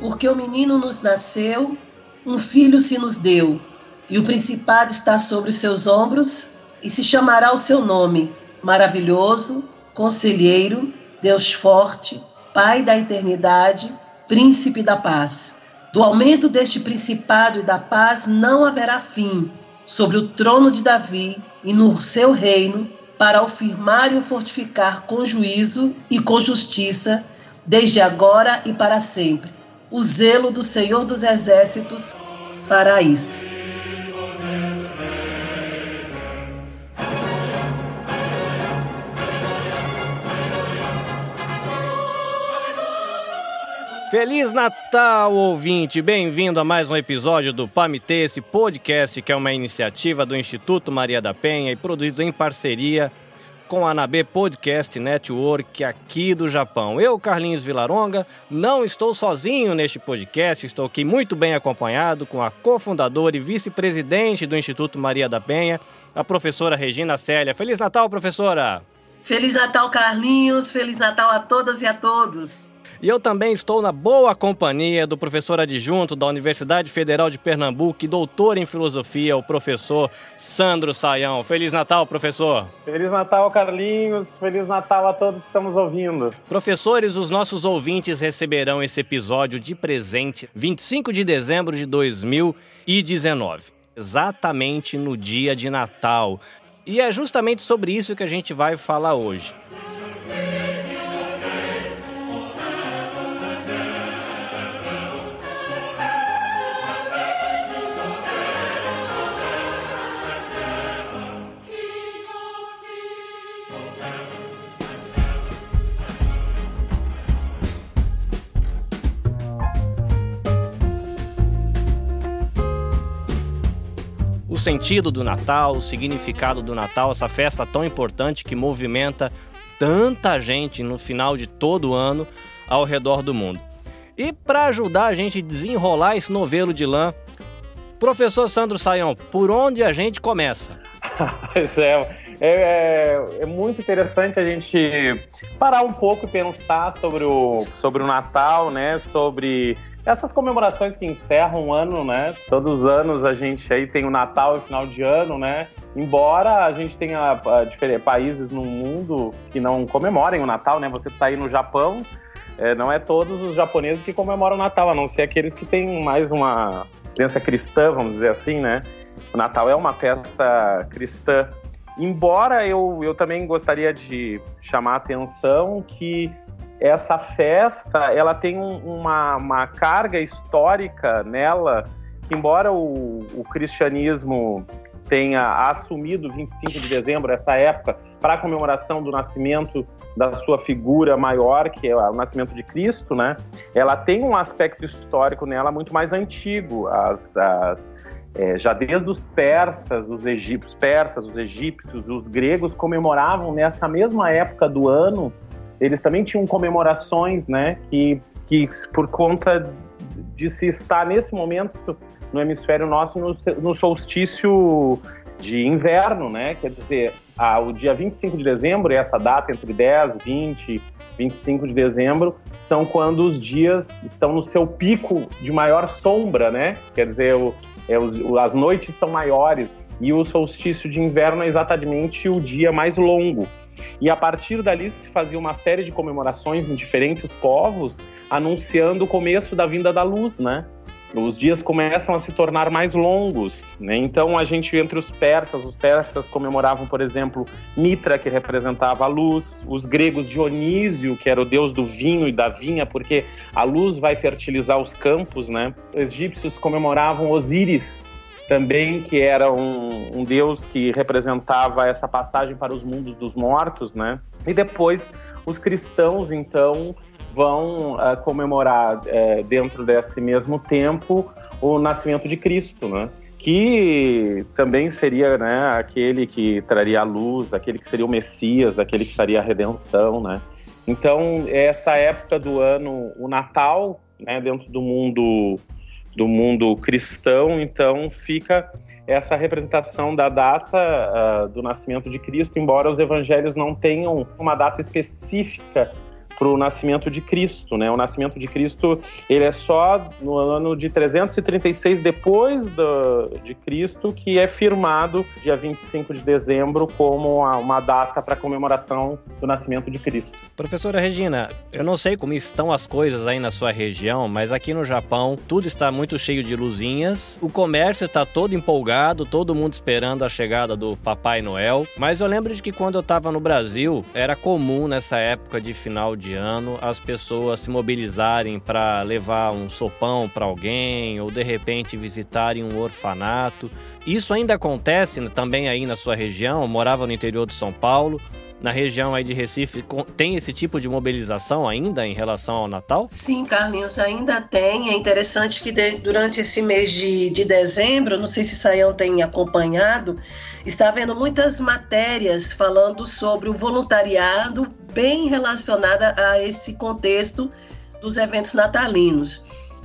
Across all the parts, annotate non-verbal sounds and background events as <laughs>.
Porque o menino nos nasceu, um filho se nos deu, e o principado está sobre os seus ombros, e se chamará o seu nome: Maravilhoso, Conselheiro, Deus Forte, Pai da Eternidade, Príncipe da Paz. Do aumento deste principado e da paz não haverá fim sobre o trono de Davi e no seu reino, para o firmar e o fortificar com juízo e com justiça, desde agora e para sempre. O zelo do Senhor dos Exércitos fará isto. Feliz Natal, ouvinte! Bem-vindo a mais um episódio do PAMITê, esse podcast que é uma iniciativa do Instituto Maria da Penha e produzido em parceria com a Anabê Podcast Network aqui do Japão. Eu, Carlinhos Vilaronga, não estou sozinho neste podcast, estou aqui muito bem acompanhado com a cofundadora e vice-presidente do Instituto Maria da Penha, a professora Regina Célia. Feliz Natal, professora! Feliz Natal, Carlinhos! Feliz Natal a todas e a todos! E eu também estou na boa companhia do professor adjunto da Universidade Federal de Pernambuco e doutor em filosofia, o professor Sandro Saião. Feliz Natal, professor. Feliz Natal, Carlinhos. Feliz Natal a todos que estamos ouvindo. Professores, os nossos ouvintes receberão esse episódio de presente 25 de dezembro de 2019, exatamente no dia de Natal. E é justamente sobre isso que a gente vai falar hoje. Sentido do Natal, o significado do Natal, essa festa tão importante que movimenta tanta gente no final de todo ano ao redor do mundo. E para ajudar a gente a desenrolar esse novelo de lã, professor Sandro Saião, por onde a gente começa? <laughs> Pois é, é, é, muito interessante a gente parar um pouco e pensar sobre o, sobre o Natal, né? Sobre essas comemorações que encerram o ano, né? Todos os anos a gente aí tem o Natal e final de ano, né? Embora a gente tenha uh, países no mundo que não comemorem o Natal, né? Você está aí no Japão, é, não é todos os japoneses que comemoram o Natal, a não ser aqueles que têm mais uma crença cristã, vamos dizer assim, né? O Natal é uma festa cristã. Embora eu, eu também gostaria de chamar a atenção que essa festa ela tem uma, uma carga histórica nela, que embora o, o cristianismo tenha assumido 25 de dezembro, essa época, para a comemoração do nascimento da sua figura maior, que é o nascimento de Cristo, né? Ela tem um aspecto histórico nela muito mais antigo. As, as é, já desde os persas, os egípcios, persas, os egípcios, os gregos comemoravam nessa mesma época do ano eles também tinham comemorações, né, que, que por conta de se estar nesse momento no hemisfério nosso no, no solstício de inverno, né, quer dizer, a, o dia 25 de dezembro, essa data entre 10, 20, 25 de dezembro, são quando os dias estão no seu pico de maior sombra, né, quer dizer, o, é, os, as noites são maiores, e o solstício de inverno é exatamente o dia mais longo. E a partir dali se fazia uma série de comemorações em diferentes povos, anunciando o começo da vinda da luz, né? Os dias começam a se tornar mais longos, né? Então a gente entre os persas, os persas comemoravam, por exemplo, Mitra, que representava a luz, os gregos Dionísio, que era o deus do vinho e da vinha, porque a luz vai fertilizar os campos, né? Os egípcios comemoravam Osíris, também que era um, um, deus que representava essa passagem para os mundos dos mortos, né? E depois os cristãos então vão uh, comemorar uh, dentro desse mesmo tempo o nascimento de Cristo, né? Que também seria, né, aquele que traria a luz, aquele que seria o Messias, aquele que faria a redenção, né? Então essa época do ano, o Natal, né, dentro do mundo do mundo cristão, então fica essa representação da data uh, do nascimento de Cristo, embora os evangelhos não tenham uma data específica para o nascimento de Cristo, né? O nascimento de Cristo ele é só no ano de 336 depois do, de Cristo que é firmado dia 25 de dezembro como uma data para comemoração do nascimento de Cristo. Professora Regina, eu não sei como estão as coisas aí na sua região, mas aqui no Japão tudo está muito cheio de luzinhas, o comércio está todo empolgado, todo mundo esperando a chegada do Papai Noel. Mas eu lembro de que quando eu estava no Brasil era comum nessa época de final de ano as pessoas se mobilizarem para levar um sopão para alguém ou de repente visitarem um orfanato. Isso ainda acontece também aí na sua região? Eu morava no interior de São Paulo. Na região aí de Recife, tem esse tipo de mobilização ainda em relação ao Natal? Sim, Carlinhos, ainda tem. É interessante que de, durante esse mês de, de dezembro, não sei se Saião tem acompanhado, está havendo muitas matérias falando sobre o voluntariado bem relacionada a esse contexto dos eventos natalinos.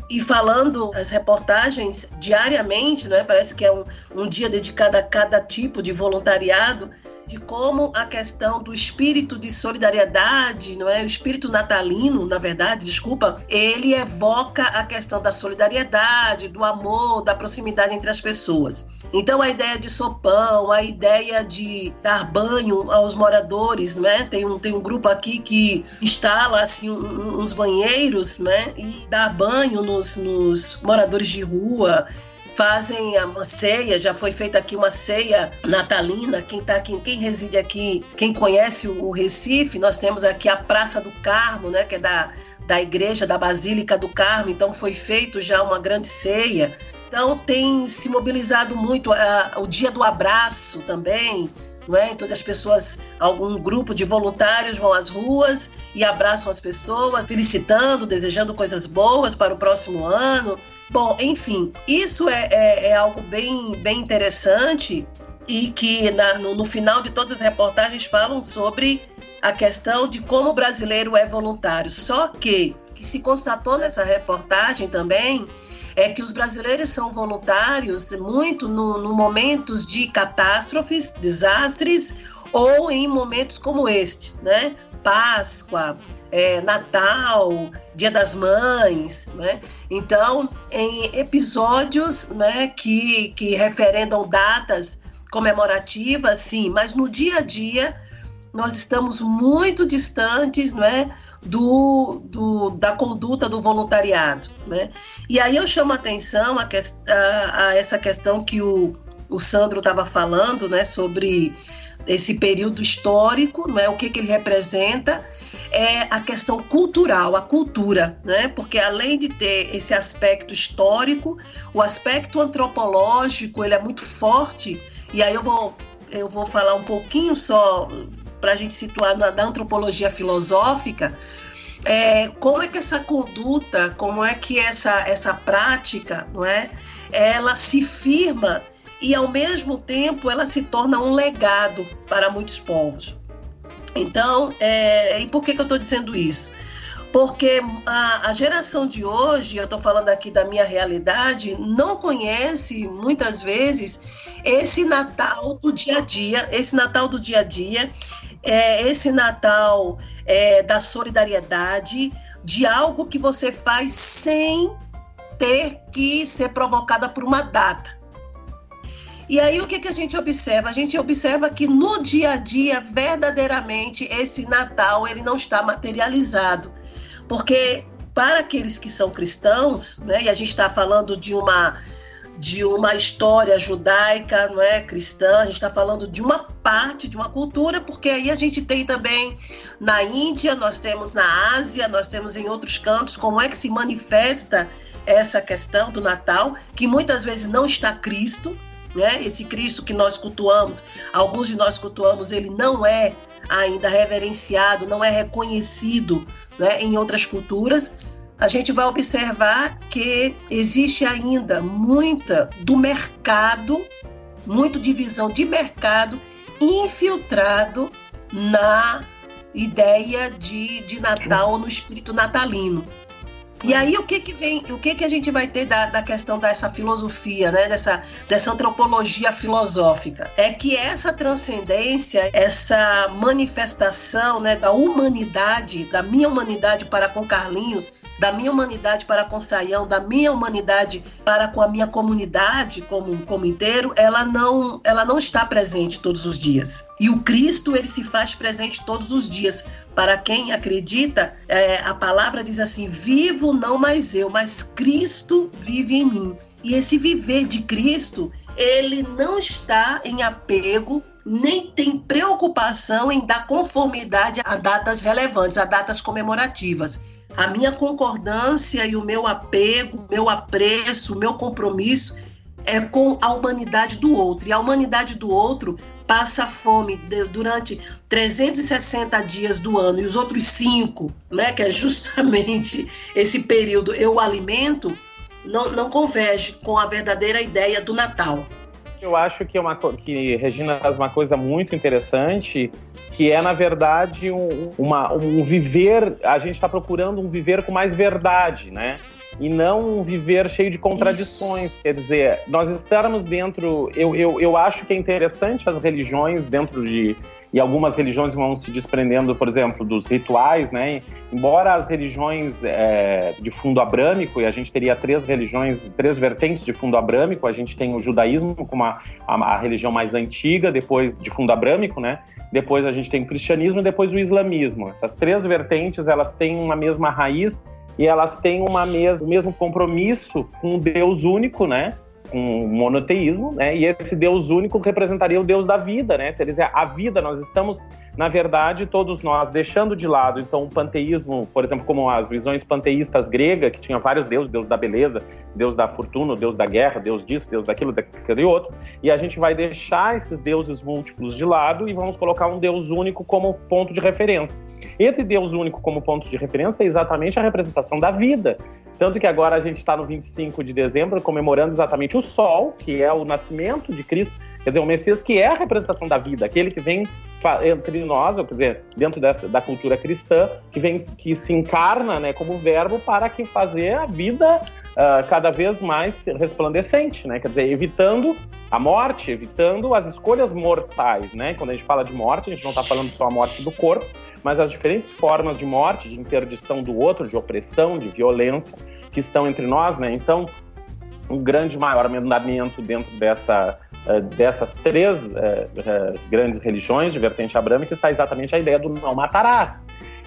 E falando as reportagens diariamente, né, parece que é um, um dia dedicado a cada tipo de voluntariado, de como a questão do espírito de solidariedade, não é, o espírito natalino, na verdade, desculpa, ele evoca a questão da solidariedade, do amor, da proximidade entre as pessoas. Então a ideia de sopão, a ideia de dar banho aos moradores, né? Tem um, tem um grupo aqui que instala assim uns banheiros, né? E dá banho nos, nos moradores de rua fazem uma ceia, já foi feita aqui uma ceia natalina. Quem tá aqui, quem reside aqui, quem conhece o Recife, nós temos aqui a Praça do Carmo, né, que é da da igreja da Basílica do Carmo, então foi feito já uma grande ceia. Então tem se mobilizado muito o dia do abraço também, não é? Então as pessoas, algum grupo de voluntários vão às ruas e abraçam as pessoas, felicitando, desejando coisas boas para o próximo ano. Bom, enfim, isso é, é, é algo bem, bem interessante e que na, no, no final de todas as reportagens falam sobre a questão de como o brasileiro é voluntário. Só que, que se constatou nessa reportagem também é que os brasileiros são voluntários muito no, no momentos de catástrofes, desastres ou em momentos como este, né? Páscoa, é, Natal, Dia das Mães, né? Então, em episódios, né, que, que referendam datas comemorativas, sim, mas no dia a dia nós estamos muito distantes, não é? do, do, da conduta do voluntariado. Né? E aí eu chamo a atenção a, a, a essa questão que o, o Sandro estava falando né, sobre esse período histórico, né, o que, que ele representa, é a questão cultural, a cultura, né? Porque além de ter esse aspecto histórico, o aspecto antropológico ele é muito forte. E aí eu vou eu vou falar um pouquinho só para a gente situar na da antropologia filosófica, é, como é que essa conduta, como é que essa, essa prática, não é, ela se firma e ao mesmo tempo ela se torna um legado para muitos povos. Então, é, e por que, que eu estou dizendo isso? Porque a, a geração de hoje, eu estou falando aqui da minha realidade, não conhece muitas vezes esse Natal do dia a dia, esse Natal do dia a dia, é, esse Natal é, da solidariedade, de algo que você faz sem ter que ser provocada por uma data. E aí o que, que a gente observa? A gente observa que no dia a dia, verdadeiramente, esse Natal ele não está materializado. Porque para aqueles que são cristãos, né, e a gente está falando de uma de uma história judaica, não é, cristã, a gente está falando de uma parte de uma cultura, porque aí a gente tem também na Índia, nós temos na Ásia, nós temos em outros cantos como é que se manifesta essa questão do Natal, que muitas vezes não está Cristo, né? Esse Cristo que nós cultuamos, alguns de nós cultuamos, ele não é ainda reverenciado, não é reconhecido né, em outras culturas a gente vai observar que existe ainda muita do mercado, muito divisão de mercado infiltrado na ideia de, de Natal, no espírito natalino. E aí o que que vem, o que que a gente vai ter da, da questão dessa filosofia, né, dessa, dessa antropologia filosófica? É que essa transcendência, essa manifestação, né, da humanidade, da minha humanidade para com Carlinhos, da minha humanidade para com Saião, da minha humanidade para com a minha comunidade como, como inteiro, ela não, ela não está presente todos os dias. E o Cristo, ele se faz presente todos os dias. Para quem acredita, é, a palavra diz assim: vivo não mais eu, mas Cristo vive em mim. E esse viver de Cristo, ele não está em apego nem tem preocupação em dar conformidade a datas relevantes, a datas comemorativas a minha concordância e o meu apego, meu apreço, o meu compromisso é com a humanidade do outro. E a humanidade do outro passa fome durante 360 dias do ano e os outros cinco, né, que é justamente <laughs> esse período eu alimento, não, não converge com a verdadeira ideia do Natal. Eu acho que, é uma, que Regina faz uma coisa muito interessante que é, na verdade, um, uma, um viver. A gente está procurando um viver com mais verdade, né? E não um viver cheio de contradições. Isso. Quer dizer, nós estarmos dentro. Eu, eu, eu acho que é interessante as religiões dentro de. E algumas religiões vão se desprendendo, por exemplo, dos rituais, né? Embora as religiões é, de fundo abrâmico, e a gente teria três religiões, três vertentes de fundo abrâmico, a gente tem o judaísmo como a, a, a religião mais antiga, depois de fundo abrâmico, né? depois a gente tem o cristianismo e depois o islamismo. Essas três vertentes, elas têm uma mesma raiz e elas têm uma mes o mesmo compromisso com o Deus único, né? Com monoteísmo, né? E esse Deus único representaria o Deus da vida, né? É a vida, nós estamos na verdade, todos nós, deixando de lado, então, o panteísmo, por exemplo, como as visões panteístas gregas, que tinha vários deuses, deus da beleza, deus da fortuna, deus da guerra, deus disso, deus daquilo, daquele outro, e a gente vai deixar esses deuses múltiplos de lado e vamos colocar um deus único como ponto de referência. Esse deus único como ponto de referência é exatamente a representação da vida. Tanto que agora a gente está no 25 de dezembro comemorando exatamente o sol, que é o nascimento de Cristo Quer dizer, o Messias que é a representação da vida, aquele que vem entre nós, quer dizer, dentro dessa, da cultura cristã, que vem, que se encarna, né, como verbo para que fazer a vida uh, cada vez mais resplandecente, né? Quer dizer, evitando a morte, evitando as escolhas mortais, né? Quando a gente fala de morte, a gente não está falando só a morte do corpo, mas as diferentes formas de morte, de interdição do outro, de opressão, de violência que estão entre nós, né? Então, um grande maior mandamento dentro dessa eh, dessas três uh, uh, grandes religiões de vertente abrâmica está exatamente a ideia do não matarás,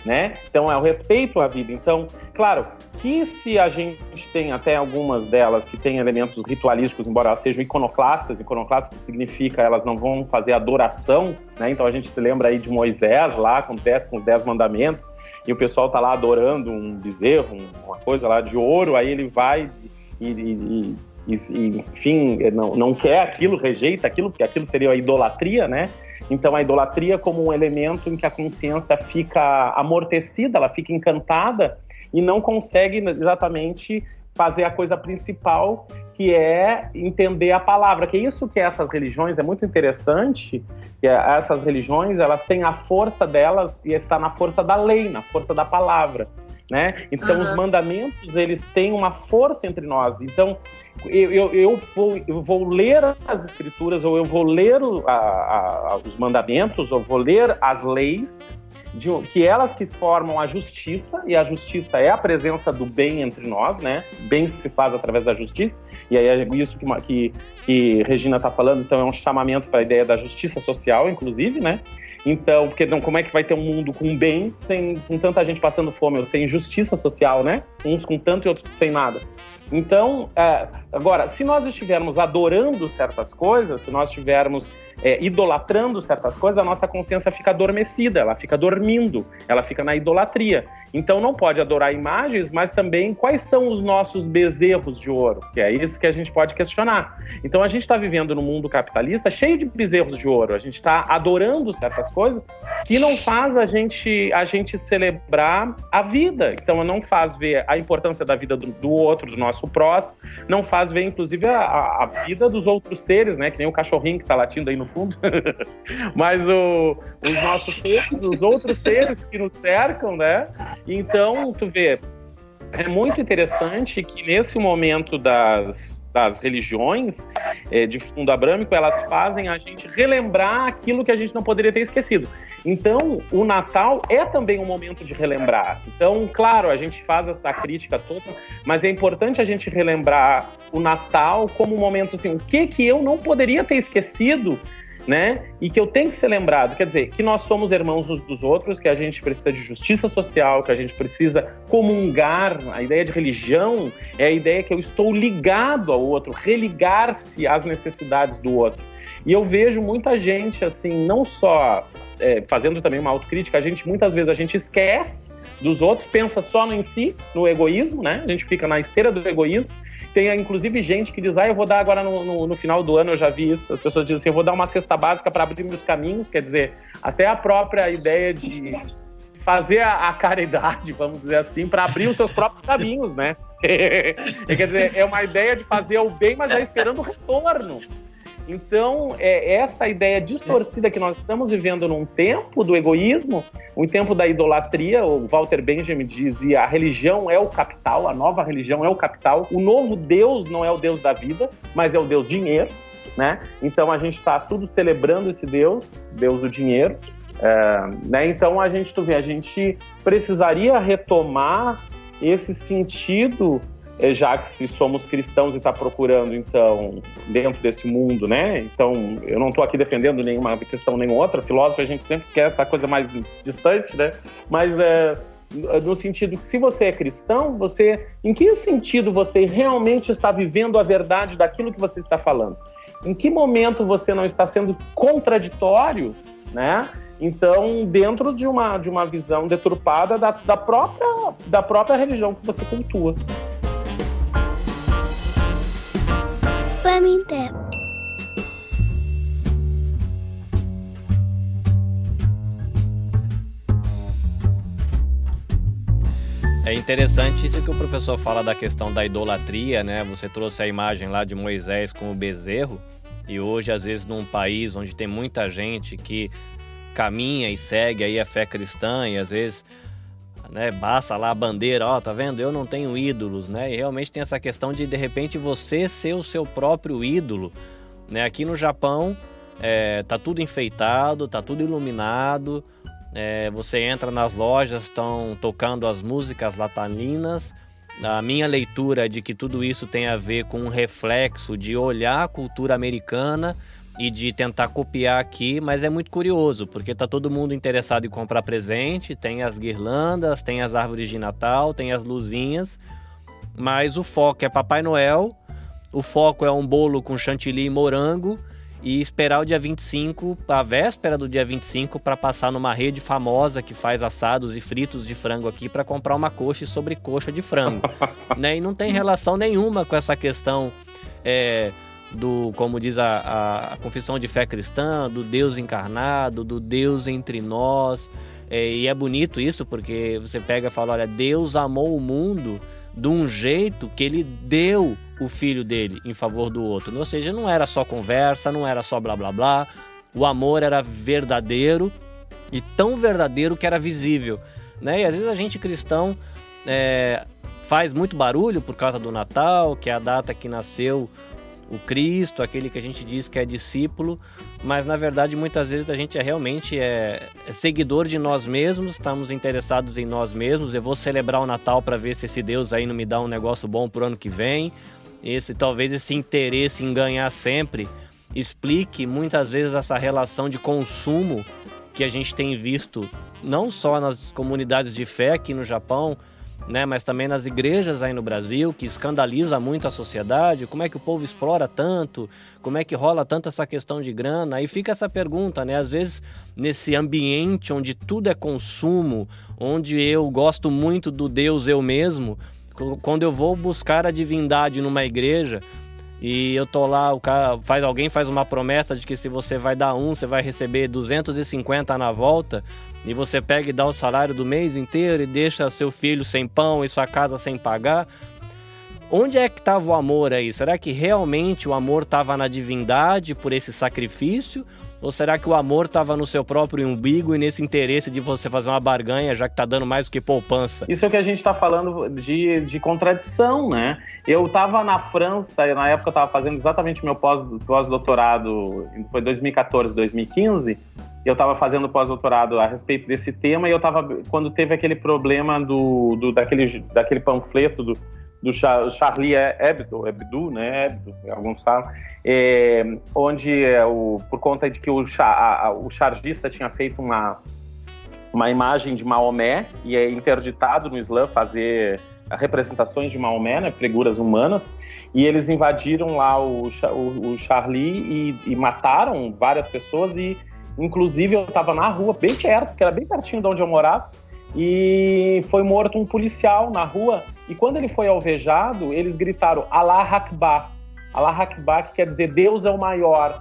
né? Então é o respeito à vida. Então, claro, que se a gente tem até algumas delas que têm elementos ritualísticos, embora elas sejam iconoclastas, iconoclastas significa elas não vão fazer adoração, né? Então a gente se lembra aí de Moisés lá, com, com os dez mandamentos, e o pessoal tá lá adorando um bezerro, uma coisa lá de ouro, aí ele vai e, e, e, enfim, não, não quer aquilo, rejeita aquilo, porque aquilo seria a idolatria, né? Então, a idolatria como um elemento em que a consciência fica amortecida, ela fica encantada e não consegue exatamente fazer a coisa principal, que é entender a palavra. Que é isso que essas religiões é muito interessante. Que é, essas religiões elas têm a força delas e está na força da lei, na força da palavra né? Então uhum. os mandamentos eles têm uma força entre nós. Então eu, eu, eu, vou, eu vou ler as escrituras ou eu vou ler a, a, os mandamentos ou vou ler as leis de, que elas que formam a justiça e a justiça é a presença do bem entre nós, né? Bem se faz através da justiça e aí é isso que, que, que Regina está falando. Então é um chamamento para a ideia da justiça social, inclusive, né? Então, porque não, como é que vai ter um mundo com bem sem com tanta gente passando fome, sem justiça social, né? Uns com tanto e outros sem nada. Então, é, agora, se nós estivermos adorando certas coisas, se nós estivermos é, idolatrando certas coisas, a nossa consciência fica adormecida, ela fica dormindo, ela fica na idolatria. Então não pode adorar imagens, mas também quais são os nossos bezerros de ouro, que é isso que a gente pode questionar. Então a gente está vivendo num mundo capitalista cheio de bezerros de ouro, a gente está adorando certas coisas que não faz a gente, a gente celebrar a vida. Então não faz ver a importância da vida do, do outro, do nosso próximo, não faz ver inclusive a, a, vida dos outros seres, né? Que nem o cachorrinho que está latindo aí no fundo. <laughs> mas o, os nossos seres, os outros seres que nos cercam, né? Então, tu vê, é muito interessante que nesse momento das, das religiões é, de fundo abrâmico, elas fazem a gente relembrar aquilo que a gente não poderia ter esquecido. Então, o Natal é também um momento de relembrar. Então, claro, a gente faz essa crítica toda, mas é importante a gente relembrar o Natal como um momento assim, o que que eu não poderia ter esquecido né? E que eu tenho que ser lembrado, quer dizer, que nós somos irmãos uns dos outros, que a gente precisa de justiça social, que a gente precisa comungar. A ideia de religião é a ideia que eu estou ligado ao outro, religar-se às necessidades do outro. E eu vejo muita gente assim, não só é, fazendo também uma autocrítica, a gente muitas vezes a gente esquece dos outros, pensa só em si, no egoísmo, né? A gente fica na esteira do egoísmo tem, inclusive, gente que diz: ah, eu vou dar agora no, no, no final do ano, eu já vi isso. As pessoas dizem assim: eu vou dar uma cesta básica para abrir meus caminhos. Quer dizer, até a própria ideia de fazer a, a caridade, vamos dizer assim, para abrir os seus próprios caminhos, né? <laughs> Quer dizer, é uma ideia de fazer o bem, mas já esperando o retorno. Então, é essa ideia distorcida que nós estamos vivendo num tempo do egoísmo, um tempo da idolatria, o Walter Benjamin dizia, a religião é o capital, a nova religião é o capital, o novo Deus não é o Deus da vida, mas é o Deus dinheiro, né? Então a gente está tudo celebrando esse Deus, Deus do dinheiro, é, né? Então a gente, tu vê, a gente precisaria retomar esse sentido já que se somos cristãos e está procurando, então, dentro desse mundo, né? Então, eu não estou aqui defendendo nenhuma questão nem outra, filósofo a gente sempre quer essa coisa mais distante, né? Mas é, no sentido que se você é cristão, você, em que sentido você realmente está vivendo a verdade daquilo que você está falando? Em que momento você não está sendo contraditório, né? Então, dentro de uma, de uma visão deturpada da, da, própria, da própria religião que você cultua. É interessante isso que o professor fala da questão da idolatria, né? Você trouxe a imagem lá de Moisés com o bezerro, e hoje, às vezes, num país onde tem muita gente que caminha e segue aí a fé cristã, e às vezes né? Basta lá a bandeira, ó, tá vendo? Eu não tenho ídolos, né? E realmente tem essa questão de de repente você ser o seu próprio ídolo, né? Aqui no Japão é, tá tudo enfeitado, tá tudo iluminado. É, você entra nas lojas, estão tocando as músicas latalinas. A minha leitura é de que tudo isso tem a ver com um reflexo de olhar a cultura americana e de tentar copiar aqui, mas é muito curioso, porque tá todo mundo interessado em comprar presente, tem as guirlandas, tem as árvores de Natal, tem as luzinhas, mas o foco é Papai Noel, o foco é um bolo com chantilly e morango e esperar o dia 25, a véspera do dia 25, para passar numa rede famosa que faz assados e fritos de frango aqui para comprar uma coxa e sobrecoxa de frango. <laughs> né? E não tem relação nenhuma com essa questão é, do, como diz a, a, confissão de fé cristã, do Deus encarnado, do Deus entre nós. É, e é bonito isso porque você pega e fala: olha, Deus amou o mundo de um jeito que ele deu o filho dele em favor do outro. Ou seja, não era só conversa, não era só blá blá blá. O amor era verdadeiro e tão verdadeiro que era visível. Né? E às vezes a gente cristão é, faz muito barulho por causa do Natal, que é a data que nasceu o Cristo, aquele que a gente diz que é discípulo, mas na verdade muitas vezes a gente é realmente é, é seguidor de nós mesmos, estamos interessados em nós mesmos. Eu vou celebrar o Natal para ver se esse Deus aí não me dá um negócio bom pro ano que vem. Esse talvez esse interesse em ganhar sempre explique muitas vezes essa relação de consumo que a gente tem visto não só nas comunidades de fé aqui no Japão, né, mas também nas igrejas aí no Brasil, que escandaliza muito a sociedade, como é que o povo explora tanto, como é que rola tanto essa questão de grana, aí fica essa pergunta, né, às vezes nesse ambiente onde tudo é consumo, onde eu gosto muito do Deus eu mesmo, quando eu vou buscar a divindade numa igreja, e eu tô lá, o cara faz alguém faz uma promessa de que se você vai dar um, você vai receber 250 na volta e você pega e dá o salário do mês inteiro e deixa seu filho sem pão e sua casa sem pagar. Onde é que estava o amor aí? Será que realmente o amor estava na divindade por esse sacrifício? Ou será que o amor estava no seu próprio umbigo e nesse interesse de você fazer uma barganha, já que está dando mais do que poupança? Isso é o que a gente está falando de, de contradição, né? Eu estava na França, na época eu estava fazendo exatamente meu pós-doutorado, foi 2014, 2015, eu estava fazendo pós-doutorado a respeito desse tema e eu estava quando teve aquele problema do, do daquele, daquele panfleto do, do Charlie Hebdo, Hebdo, né, Hebdo, alguns falam, é, onde é, o, por conta de que o, a, o chargista tinha feito uma, uma imagem de Maomé e é interditado no Islã fazer representações de Maomé, né, figuras humanas, e eles invadiram lá o, o, o Charlie e, e, mataram várias pessoas e inclusive eu estava na rua bem perto, que era bem pertinho de onde eu morava, e foi morto um policial na rua. E quando ele foi alvejado, eles gritaram Allah Akbar. Allah Akbar que quer dizer Deus é o maior.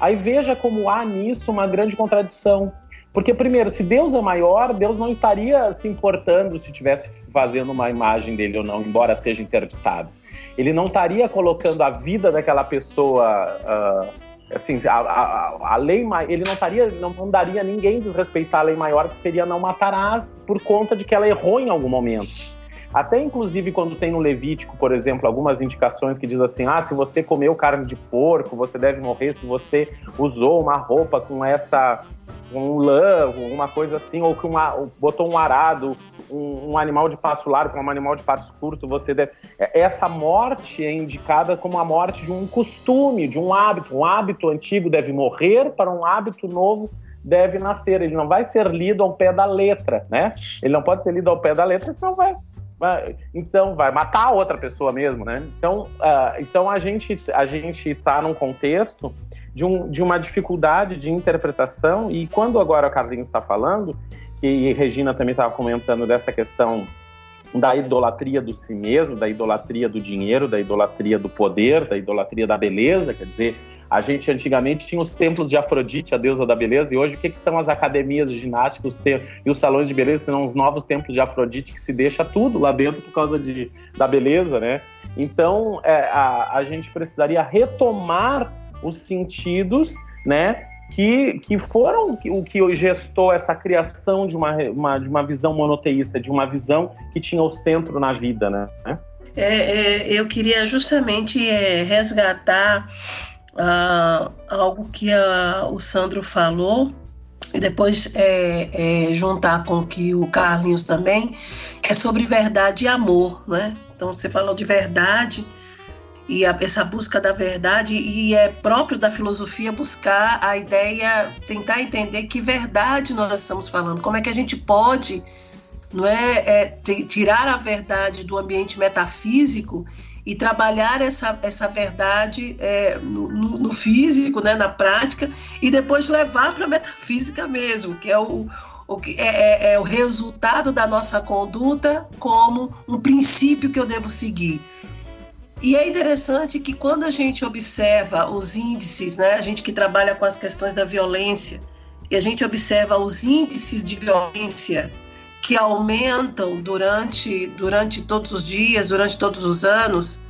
Aí veja como há nisso uma grande contradição. Porque, primeiro, se Deus é maior, Deus não estaria se importando se estivesse fazendo uma imagem dele ou não, embora seja interditado. Ele não estaria colocando a vida daquela pessoa uh, assim, a, a, a, lei, ele não estaria, não mandaria ninguém desrespeitar a lei maior, que seria não matarás, por conta de que ela errou em algum momento. Até inclusive quando tem no Levítico, por exemplo, algumas indicações que diz assim: ah, se você comeu carne de porco, você deve morrer se você usou uma roupa com essa um lã, uma coisa assim, ou que uma, botou um arado, um, um, animal de passo largo, um animal de passo curto, você deve. É, essa morte é indicada como a morte de um costume, de um hábito. Um hábito antigo deve morrer para um hábito novo deve nascer. Ele não vai ser lido ao pé da letra, né? Ele não pode ser lido ao pé da letra, senão vai então vai matar outra pessoa mesmo, né? Então, uh, então a gente a gente está num contexto de, um, de uma dificuldade de interpretação e quando agora a Carlinhos está falando e Regina também estava comentando dessa questão da idolatria do si mesmo, da idolatria do dinheiro, da idolatria do poder, da idolatria da beleza, quer dizer, a gente antigamente tinha os templos de Afrodite, a deusa da beleza, e hoje o que, que são as academias de ginástica os e os salões de beleza? São os novos templos de Afrodite que se deixa tudo lá dentro por causa de, da beleza, né? Então, é, a, a gente precisaria retomar os sentidos, né? Que, que foram o que gestou essa criação de uma, uma, de uma visão monoteísta, de uma visão que tinha o centro na vida, né? É, é, eu queria justamente é, resgatar uh, algo que o Sandro falou e depois é, é, juntar com que o Carlinhos também, que é sobre verdade e amor, né? Então você falou de verdade e a, essa busca da verdade e é próprio da filosofia buscar a ideia, tentar entender que verdade nós estamos falando, como é que a gente pode, não é, é tirar a verdade do ambiente metafísico e trabalhar essa, essa verdade é, no, no, físico, né, na prática, e depois levar para a metafísica mesmo, que é o, o que é, é, é, o resultado da nossa conduta como um princípio que eu devo seguir. E é interessante que quando a gente observa os índices, né, a gente que trabalha com as questões da violência, e a gente observa os índices de violência que aumentam durante, durante todos os dias, durante todos os anos,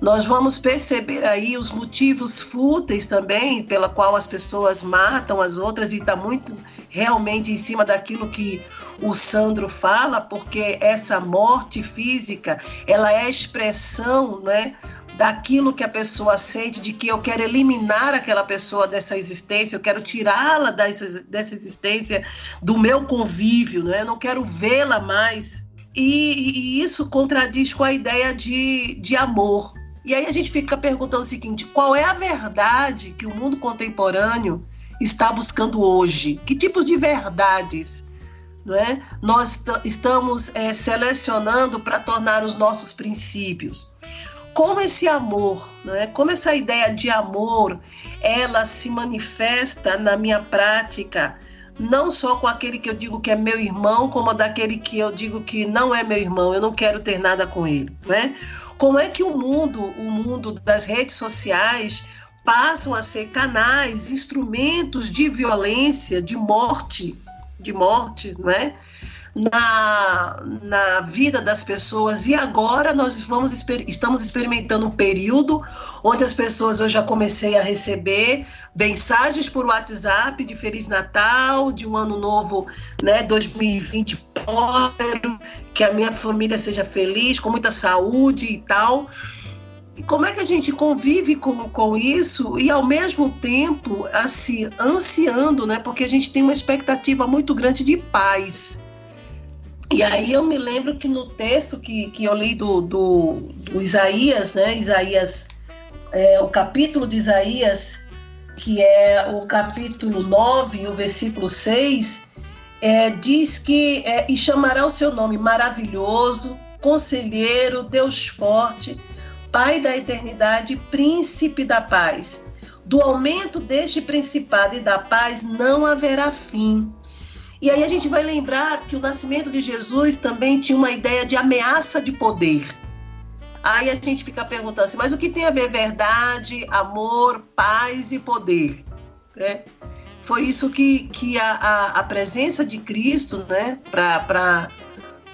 nós vamos perceber aí os motivos fúteis também pela qual as pessoas matam as outras e está muito realmente em cima daquilo que o Sandro fala, porque essa morte física ela é expressão, né, daquilo que a pessoa sente, de que eu quero eliminar aquela pessoa dessa existência, eu quero tirá-la dessa, dessa existência, do meu convívio, né? eu não quero vê-la mais. E, e, isso contradiz com a ideia de, de amor. E aí a gente fica perguntando o seguinte: qual é a verdade que o mundo contemporâneo está buscando hoje? Que tipos de verdades não é? nós estamos é, selecionando para tornar os nossos princípios? como esse amor, né, como essa ideia de amor, ela se manifesta na minha prática, não só com aquele que eu digo que é meu irmão, como daquele que eu digo que não é meu irmão, eu não quero ter nada com ele, né? Como é que o mundo, o mundo das redes sociais passam a ser canais, instrumentos de violência, de morte, de morte, né? na, na vida das pessoas. E agora nós vamos estamos experimentando um período onde as pessoas eu já comecei a receber mensagens por WhatsApp de Feliz Natal, de um ano novo, né, 2020 próspero, que a minha família seja feliz, com muita saúde e tal. E como é que a gente convive com, com isso e ao mesmo tempo assim, ansiando, né? Porque a gente tem uma expectativa muito grande de paz. E aí eu me lembro que no texto que, que eu li do, do, do Isaías, né? Isaías, é, o capítulo de Isaías, que é o capítulo 9, o versículo 6, é, diz que é, e chamará o seu nome maravilhoso, conselheiro, Deus forte, Pai da eternidade, príncipe da paz. Do aumento deste principado e da paz não haverá fim e aí a gente vai lembrar que o nascimento de Jesus também tinha uma ideia de ameaça de poder. Aí a gente fica perguntando assim, mas o que tem a ver verdade, amor, paz e poder? Né? Foi isso que, que a, a, a presença de Cristo né, para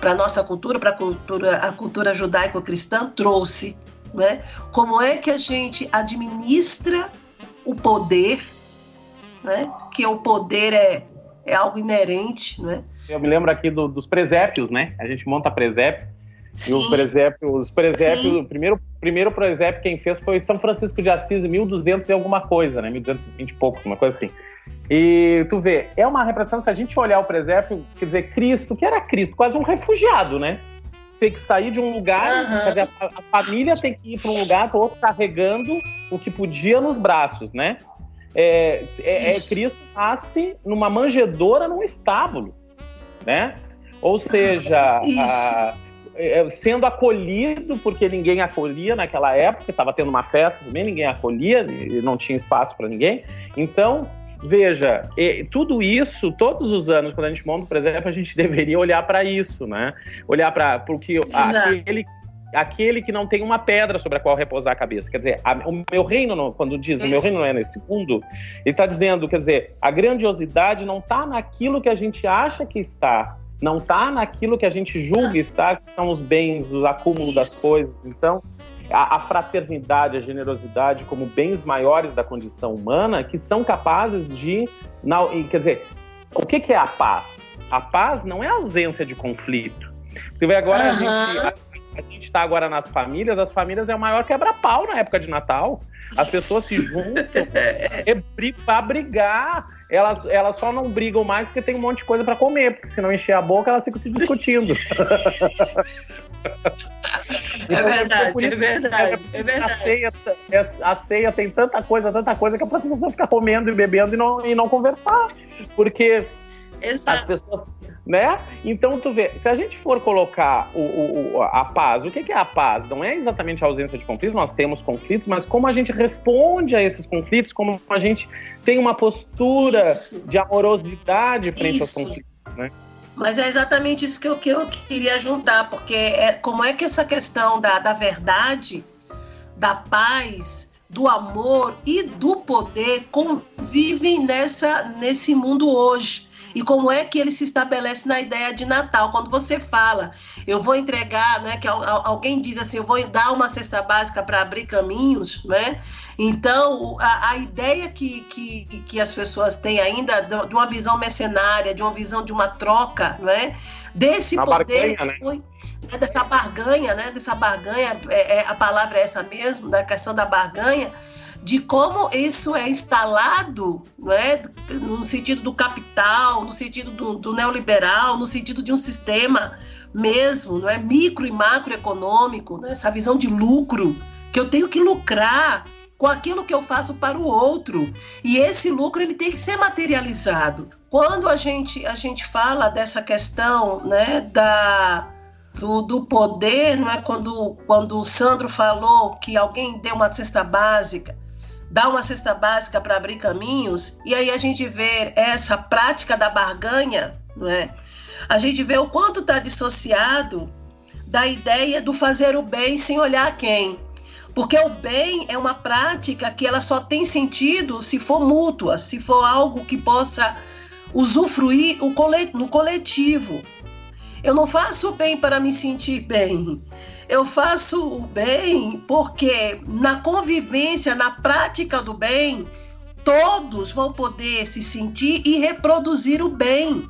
a nossa cultura, para cultura, a cultura judaico-cristã, trouxe. Né? Como é que a gente administra o poder, né? que o poder é é algo inerente, né? Eu me lembro aqui do, dos presépios, né? A gente monta presépio. Sim. E os presépios, os presépios o primeiro, primeiro presépio quem fez foi São Francisco de Assis, 1200 e alguma coisa, né? 1220 e pouco, uma coisa assim. E tu vê, é uma representação, se a gente olhar o presépio, quer dizer, Cristo, que era Cristo, quase um refugiado, né? Tem que sair de um lugar, uhum. a, a família tem que ir para um lugar, para outro carregando o que podia nos braços, né? é, é, é Cristo nasce numa manjedoura num estábulo, né? Ou seja, a, é, sendo acolhido, porque ninguém acolhia naquela época, estava tendo uma festa também, ninguém acolhia, não tinha espaço para ninguém. Então, veja, tudo isso, todos os anos, quando a gente monta, por exemplo, a gente <laughs> deveria olhar para isso, né? Olhar para o que aquele aquele que não tem uma pedra sobre a qual repousar a cabeça. Quer dizer, a, o meu reino, quando diz o meu reino não é nesse mundo, ele está dizendo, quer dizer, a grandiosidade não está naquilo que a gente acha que está, não está naquilo que a gente julga estar, que são os bens, o acúmulo das coisas. Então, a, a, fraternidade, a generosidade como bens maiores da condição humana que são capazes de. Na, quer dizer, o que, que é a paz? A paz não é a ausência de conflito. Porque agora uhum. a gente a gente está agora nas famílias, as famílias é o maior quebra-pau na época de Natal. As pessoas se juntam para <laughs> brigar. Elas, elas só não brigam mais porque tem um monte de coisa para comer, porque se não encher a boca, elas ficam se discutindo. <laughs> É então, verdade, é verdade, é verdade. A ceia, a ceia tem tanta coisa, tanta coisa que a pessoa não ficar comendo e bebendo e não, e não conversar. Porque Exato. as pessoas né? Então tu vê, se a gente for colocar o, o, a paz, o que é a paz? Não é exatamente a ausência de conflitos, nós temos conflitos, mas como a gente responde a esses conflitos, como a gente tem uma postura isso. de amorosidade frente isso. aos conflitos, né? Mas é exatamente isso que eu, que eu queria juntar, porque é como é que essa questão da, da verdade, da paz, do amor e do poder convivem nessa, nesse mundo hoje e como é que ele se estabelece na ideia de Natal. Quando você fala, eu vou entregar, né, que alguém diz assim, eu vou dar uma cesta básica para abrir caminhos, né? Então, a, a ideia que, que, que as pessoas têm ainda de uma visão mercenária, de uma visão de uma troca, né? Desse poder barganha, né? foi, né? dessa barganha, né? Dessa barganha, é, é, a palavra é essa mesmo, da questão da barganha, de como isso é instalado é, no sentido do capital, no sentido do, do, neoliberal, no sentido de um sistema mesmo, não é micro e macroeconômico, né, essa visão de lucro, que eu tenho que lucrar com aquilo que eu faço para o outro. E esse lucro ele tem que ser materializado. Quando a gente, a gente fala dessa questão né, da, do, do, poder, não é? quando, quando o Sandro falou que alguém deu uma cesta básica, dar uma cesta básica para abrir caminhos, e aí a gente vê essa prática da barganha, não é? A gente vê o quanto está dissociado da ideia do fazer o bem sem olhar quem. Porque o bem é uma prática que ela só tem sentido se for mútua, se for algo que possa usufruir no coletivo. Eu não faço o bem para me sentir bem. Eu faço o bem porque na convivência, na prática do bem, todos vão poder se sentir e reproduzir o bem,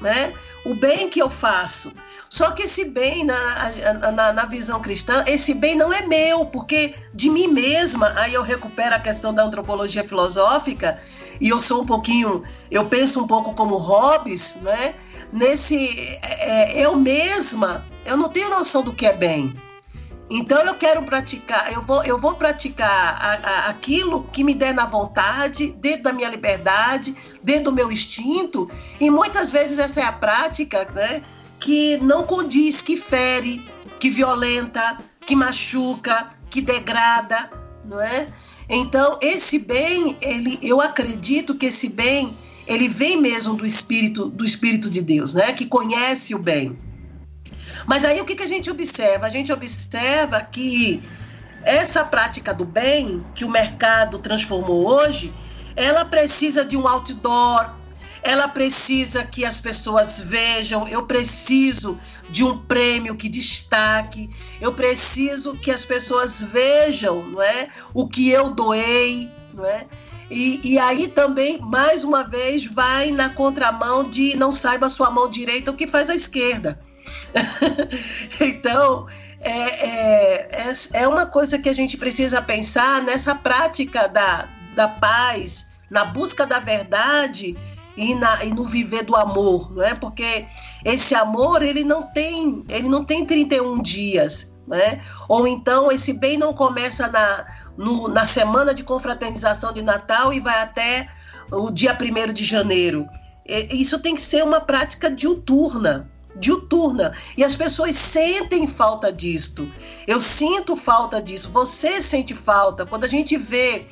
né? O bem que eu faço. Só que esse bem, na, na, na, visão cristã, esse bem não é meu, porque de mim mesma, aí eu recupero a questão da antropologia filosófica, e eu sou um pouquinho, eu penso um pouco como Hobbes, né? Nesse, é, é eu mesma, eu não tenho noção do que é bem. Então eu quero praticar, eu vou, eu vou praticar a, a, aquilo que me der na vontade, dentro da minha liberdade, dentro do meu instinto, e muitas vezes essa é a prática, né? Que não condiz, que fere, que violenta, que machuca, que degrada, não é? Então esse bem, ele, eu acredito que esse bem, ele vem mesmo do espírito, do espírito de Deus, né? Que conhece o bem. Mas aí o que, que a gente observa? A gente observa que essa prática do bem que o mercado transformou hoje, ela precisa de um outdoor, ela precisa que as pessoas vejam, eu preciso de um prêmio que destaque, eu preciso que as pessoas vejam, não é, o que eu doei, não é? E, e aí também, mais uma vez, vai na contramão de não saiba sua mão direita o que faz a esquerda. <laughs> então, é, é, é, é uma coisa que a gente precisa pensar nessa prática da, da paz, na busca da verdade e, na, e no viver do amor, não é? Porque esse amor ele não tem ele não tem 31 dias, né? Ou então esse bem não começa na, no, na semana de confraternização de Natal e vai até o dia 1 de janeiro. Isso tem que ser uma prática diuturna, diuturna. E as pessoas sentem falta disto. Eu sinto falta disso. Você sente falta. Quando a gente vê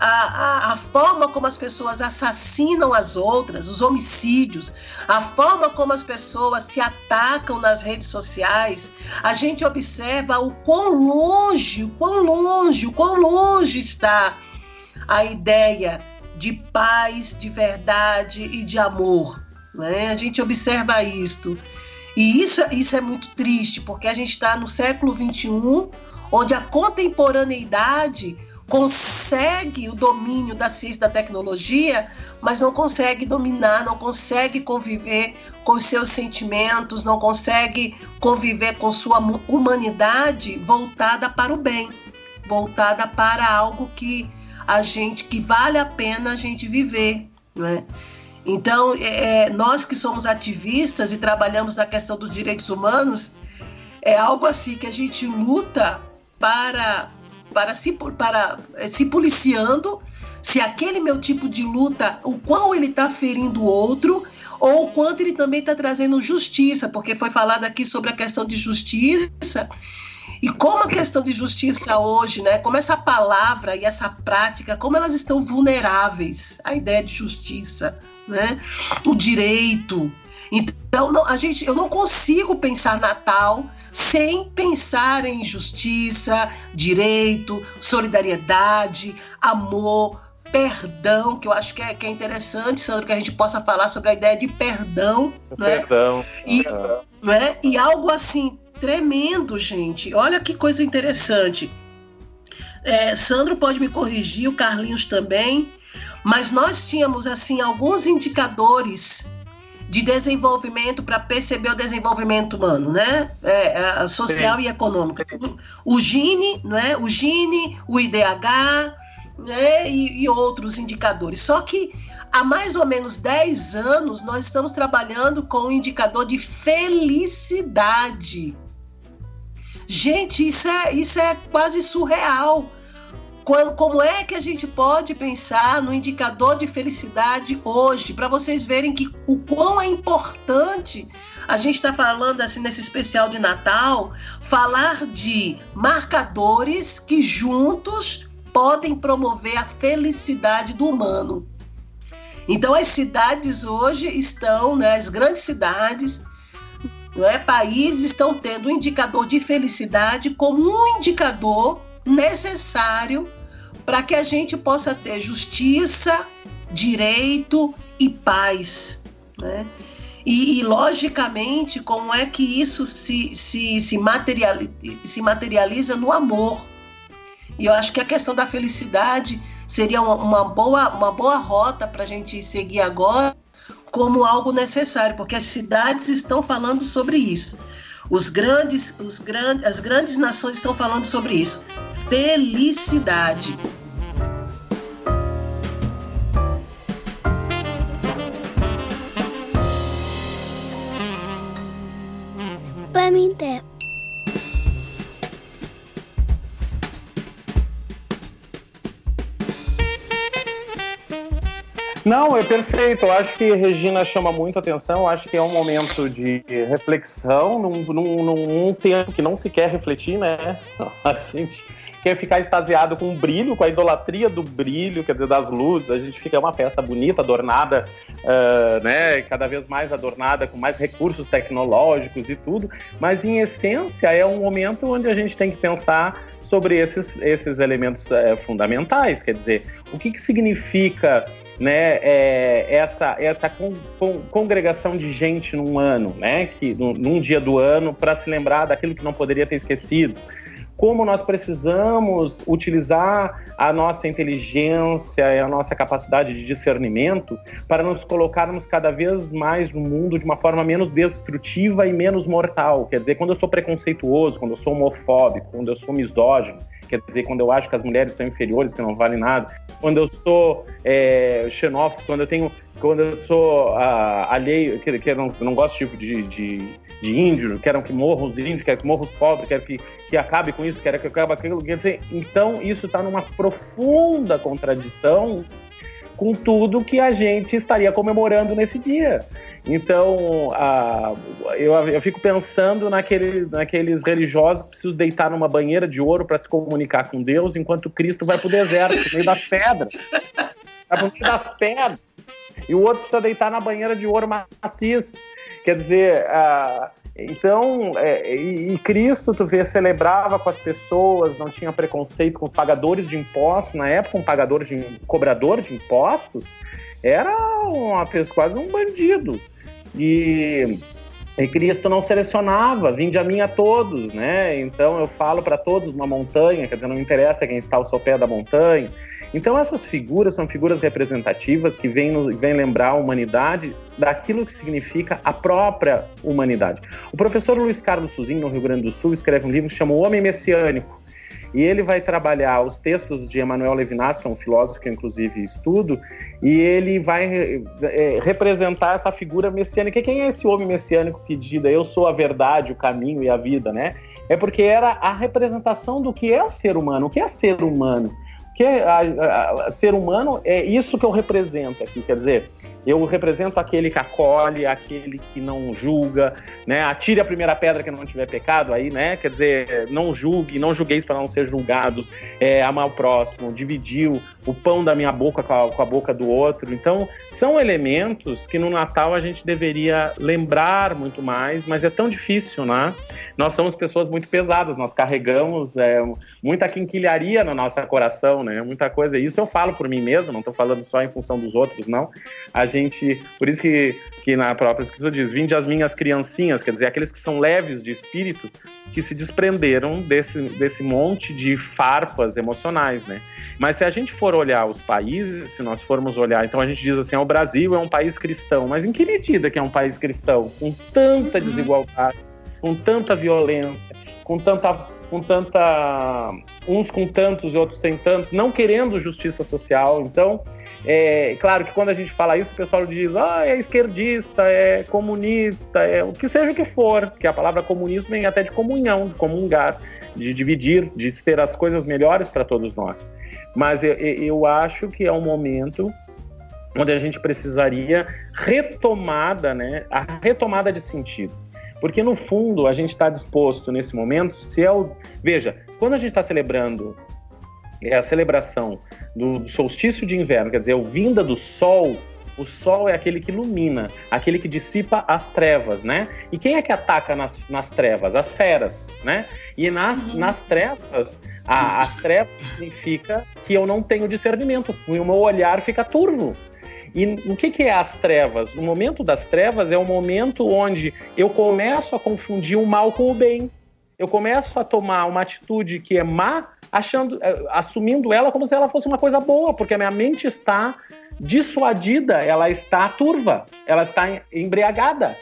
a, a, a, forma como as pessoas assassinam as outras, os homicídios, a forma como as pessoas se atacam nas redes sociais, a gente observa o quão longe, o quão longe, o quão longe está a ideia de paz, de verdade e de amor. Né? A gente observa isto. E isso, isso é muito triste, porque a gente está no século XXI, onde a contemporaneidade consegue o domínio da ciência da tecnologia, mas não consegue dominar, não consegue conviver com os seus sentimentos, não consegue conviver com sua humanidade voltada para o bem, voltada para algo que a gente que vale a pena a gente viver, né? Então, é, é, nós que somos ativistas e trabalhamos na questão dos direitos humanos, é algo assim que a gente luta para, para, se, para é, se policiando se aquele meu tipo de luta, o quão ele está ferindo o outro, ou o quanto ele também está trazendo justiça, porque foi falado aqui sobre a questão de justiça. E como a questão de justiça hoje, né, como essa palavra e essa prática, como elas estão vulneráveis à ideia de justiça né? O direito. Então, não, a gente, eu não consigo pensar Natal sem pensar em justiça, direito, solidariedade, amor, perdão, que eu acho que é, que é interessante, Sandro, que a gente possa falar sobre a ideia de perdão. Né? Perdão. E, né? e algo assim tremendo, gente. Olha que coisa interessante. É, Sandro pode me corrigir, o Carlinhos também mas nós tínhamos assim alguns indicadores de desenvolvimento para perceber o desenvolvimento humano, né? É, é, social Sim. e econômico. O Gini, né? O Gini, o IDH, né? E, e, outros indicadores. Só que há mais ou menos 10 anos nós estamos trabalhando com o indicador de felicidade. Gente, isso é, isso é quase surreal como é que a gente pode pensar no indicador de felicidade hoje, para vocês verem que o quão é importante a gente está falando assim nesse especial de Natal, falar de marcadores que juntos podem promover a felicidade do humano. Então as cidades hoje estão, né, as grandes cidades, não é, países estão tendo o indicador de felicidade como um indicador necessário para que a gente possa ter justiça, direito e paz. Né? E, e, logicamente, como é que isso se, se, se, materializa, se materializa no amor? E eu acho que a questão da felicidade seria uma, uma boa, uma boa rota para a gente seguir agora como algo necessário, porque as cidades estão falando sobre isso. Os grandes, os grandes, as grandes nações estão falando sobre isso. Felicidade. Paminté. Não, é perfeito. Eu acho que Regina chama muito atenção. Eu acho que é um momento de reflexão num, num, num tempo que não se quer refletir, né? <laughs> A gente quer ficar extasiado com o brilho, com a idolatria do brilho, quer dizer, das luzes. A gente fica uma festa bonita, adornada, uh, né? Cada vez mais adornada, com mais recursos tecnológicos e tudo. Mas, em essência, é um momento onde a gente tem que pensar sobre esses, esses elementos uh, fundamentais. Quer dizer, o que, que significa né, é, essa, essa con, con, congregação de gente num ano, né, que, num, num dia do ano, para se lembrar daquilo que não poderia ter esquecido. Como nós precisamos utilizar a nossa inteligência e a nossa capacidade de discernimento para nos colocarmos cada vez mais no mundo de uma forma menos destrutiva e menos mortal. Quer dizer, quando eu sou preconceituoso, quando eu sou homofóbico, quando eu sou misógino, quer dizer, quando eu acho que as mulheres são inferiores, que não valem nada, quando eu sou é, xenófobo, quando eu tenho, quando eu sou uh, alheio, que, que eu não, não gosto tipo de, de, de índio, quero que morram os índios, quero que morram os pobres, quero que, que acabe com isso, quero que acabe aquilo, quer dizer, então isso está numa profunda contradição com tudo que a gente estaria comemorando nesse dia. Então, a, eu, eu fico pensando naquele, naqueles religiosos que precisam deitar numa banheira de ouro para se comunicar com Deus, enquanto Cristo vai para o deserto, no meio das pedras. Vai para meio das pedras. E o outro precisa deitar na banheira de ouro maciço. Quer dizer, a, então, é, e, e, Cristo, tu vê, celebrava com as pessoas, não tinha preconceito com os pagadores de impostos. Na época, um pagador de cobrador de impostos era uma pessoa, quase um bandido. E, e Cristo não selecionava, vinde a mim a todos, né? Então eu falo para todos uma montanha, quer dizer, não interessa quem está ao sopé da montanha. Então essas figuras são figuras representativas que vêm, nos, vêm lembrar a humanidade daquilo que significa a própria humanidade. O professor Luiz Carlos Suzin, no Rio Grande do Sul, escreve um livro que chama O Homem Messiânico, e ele vai trabalhar os textos de Emmanuel Levinas, que é um filósofo que eu inclusive estudo, e ele vai é, representar essa figura messiânica. Quem é esse homem messiânico que diz, eu sou a verdade, o caminho e a vida, né? É porque era a representação do que é o ser humano, o que é ser humano. O que é a, a, a, ser humano é isso que eu represento aqui, quer dizer, eu represento aquele que acolhe, aquele que não julga, né? Atire a primeira pedra que não tiver pecado aí, né? Quer dizer, não julgue, não julgueis para não ser julgados, é, amar o próximo, dividir o pão da minha boca com a, com a, boca do outro. Então, são elementos que no Natal a gente deveria lembrar muito mais, mas é tão difícil, né? Nós somos pessoas muito pesadas, nós carregamos é, muita quinquilharia no nosso coração, né? Muita coisa. Isso eu falo por mim mesmo, não estou falando só em função dos outros, não. A gente, por isso que, que na própria escritura diz: Vinde as minhas criancinhas, quer dizer, aqueles que são leves de espírito, que se desprenderam desse, desse monte de farpas emocionais, né? Mas se a gente for olhar os países, se nós formos olhar, então a gente diz assim: o Brasil é um país cristão, mas em que medida que é um país cristão? Com tanta uhum. desigualdade, com tanta violência, com tanta com tanta uns com tantos e outros sem tantos, não querendo justiça social. Então, é claro que quando a gente fala isso, o pessoal diz, ah, é esquerdista, é comunista, é o que seja o que for, que a palavra comunismo vem até de comunhão, de comungar, de dividir, de ter as coisas melhores para todos nós. Mas eu, eu acho que é um momento onde a gente precisaria retomada, né, a retomada de sentido. Porque, no fundo, a gente está disposto nesse momento, se é o. Veja, quando a gente está celebrando é a celebração do, do solstício de inverno, quer dizer, o vinda do sol, o sol é aquele que ilumina, aquele que dissipa as trevas, né? E quem é que ataca nas, nas trevas? As feras, né? E nas, uhum. nas trevas, a, as trevas significa que eu não tenho discernimento, o meu olhar fica turvo. E o que, que é as trevas? O momento das trevas é o momento onde eu começo a confundir o mal com o bem. Eu começo a tomar uma atitude que é má, achando, eh, assumindo ela como se ela fosse uma coisa boa, porque a minha mente está dissuadida, ela está turva, ela está embriagada.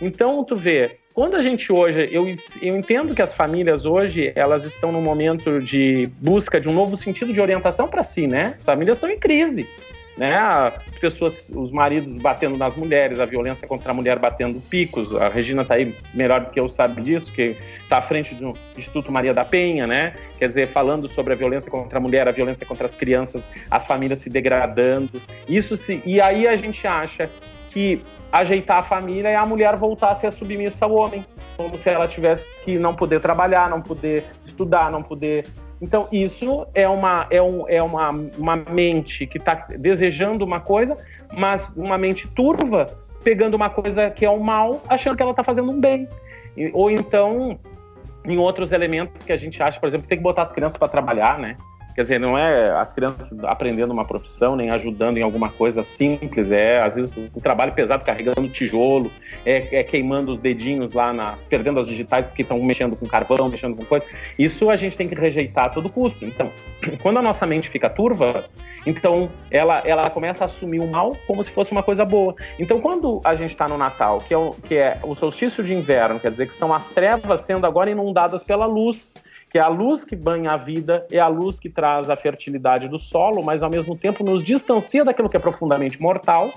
Então, tu vê, quando a gente hoje, eu, eu entendo que as famílias hoje, elas estão num momento de busca de um novo sentido de orientação para si, né? As famílias estão em crise, né? As pessoas, os maridos batendo nas mulheres, a violência contra a mulher batendo picos. A Regina está aí melhor do que eu sabe disso, que está à frente do Instituto Maria da Penha, né? Quer dizer, falando sobre a violência contra a mulher, a violência contra as crianças, as famílias se degradando. Isso se, e aí a gente acha que ajeitar a família é a mulher voltar a ser submissa ao homem, como se ela tivesse que não poder trabalhar, não poder estudar, não poder. Então, isso é uma, é um, é uma, uma mente que está desejando uma coisa, mas uma mente turva, pegando uma coisa que é um mal, achando que ela está fazendo um bem. Ou então, em outros elementos que a gente acha, por exemplo, tem que botar as crianças para trabalhar, né? Quer dizer, não é as crianças aprendendo uma profissão, nem ajudando em alguma coisa simples, é às vezes um trabalho pesado carregando tijolo, é, é queimando os dedinhos lá, na, perdendo as digitais porque estão mexendo com carvão, mexendo com coisa. Isso a gente tem que rejeitar a todo custo. Então, <clears throat> quando a nossa mente fica turva, então ela, ela começa a assumir o mal como se fosse uma coisa boa. Então, quando a gente está no Natal, que é, o, que é o solstício de inverno, quer dizer que são as trevas sendo agora inundadas pela luz que é a luz que banha a vida, é a luz que traz a fertilidade do solo, mas ao mesmo tempo nos distancia daquilo que é profundamente mortal,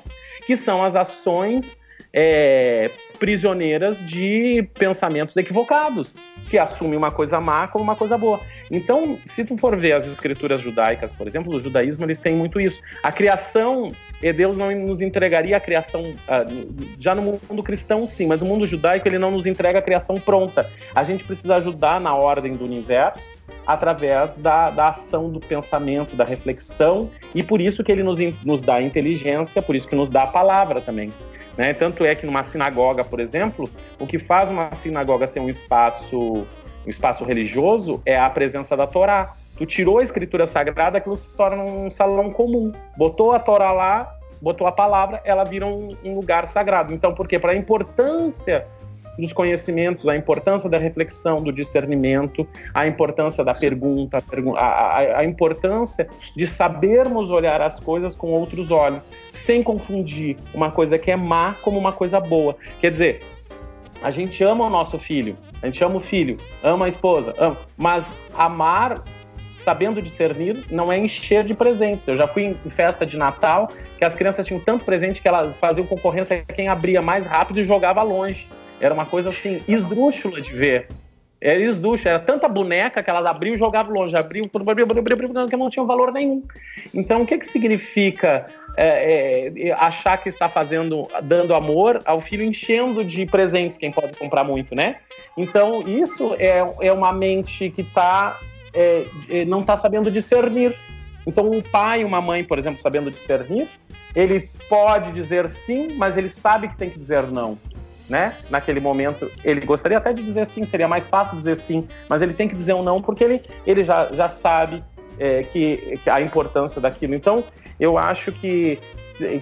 que são as ações é, prisioneiras de pensamentos equivocados, que assumem uma coisa má como uma coisa boa. Então, se tu for ver as escrituras judaicas, por exemplo, o judaísmo, eles têm muito isso. A criação e Deus não nos entregaria a criação, uh, já no mundo cristão sim, mas no mundo judaico ele não nos entrega a criação pronta. A gente precisa ajudar na ordem do universo através da, da ação do pensamento, da reflexão, e por isso que ele nos, nos dá inteligência, por isso que nos dá a palavra também. Né? Tanto é que numa sinagoga, por exemplo, o que faz uma sinagoga ser um espaço, um espaço religioso é a presença da Torá. Tu tirou a escritura sagrada, aquilo se torna um salão comum. Botou a Torá lá, botou a palavra, ela vira um, um lugar sagrado. Então, por quê? Para a importância dos conhecimentos, a importância da reflexão, do discernimento, a importância da pergunta, a, a, a, importância de sabermos olhar as coisas com outros olhos, sem confundir uma coisa que é má como uma coisa boa. Quer dizer, a gente ama o nosso filho, a gente ama o filho, ama a esposa, ama, mas amar sabendo discernir, não é encher de presentes. Eu já fui em festa de Natal que as crianças tinham tanto presente que elas faziam concorrência quem abria mais rápido e jogava longe. Era uma coisa assim, esdrúxula de ver. Era esdrúxula, era tanta boneca que elas abriam e jogavam longe, abriam, que não tinha valor nenhum. Então, o que, que significa é, é, achar que está fazendo, dando amor ao filho, enchendo de presentes quem pode comprar muito, né? Então, isso é, é uma mente que está é, é, não está sabendo discernir. Então, um pai, uma mãe, por exemplo, sabendo discernir, ele pode dizer sim, mas ele sabe que tem que dizer não. Né? Naquele momento, ele gostaria até de dizer sim, seria mais fácil dizer sim, mas ele tem que dizer um não porque ele, ele já, já sabe é, que, que, a importância daquilo. Então, eu acho que,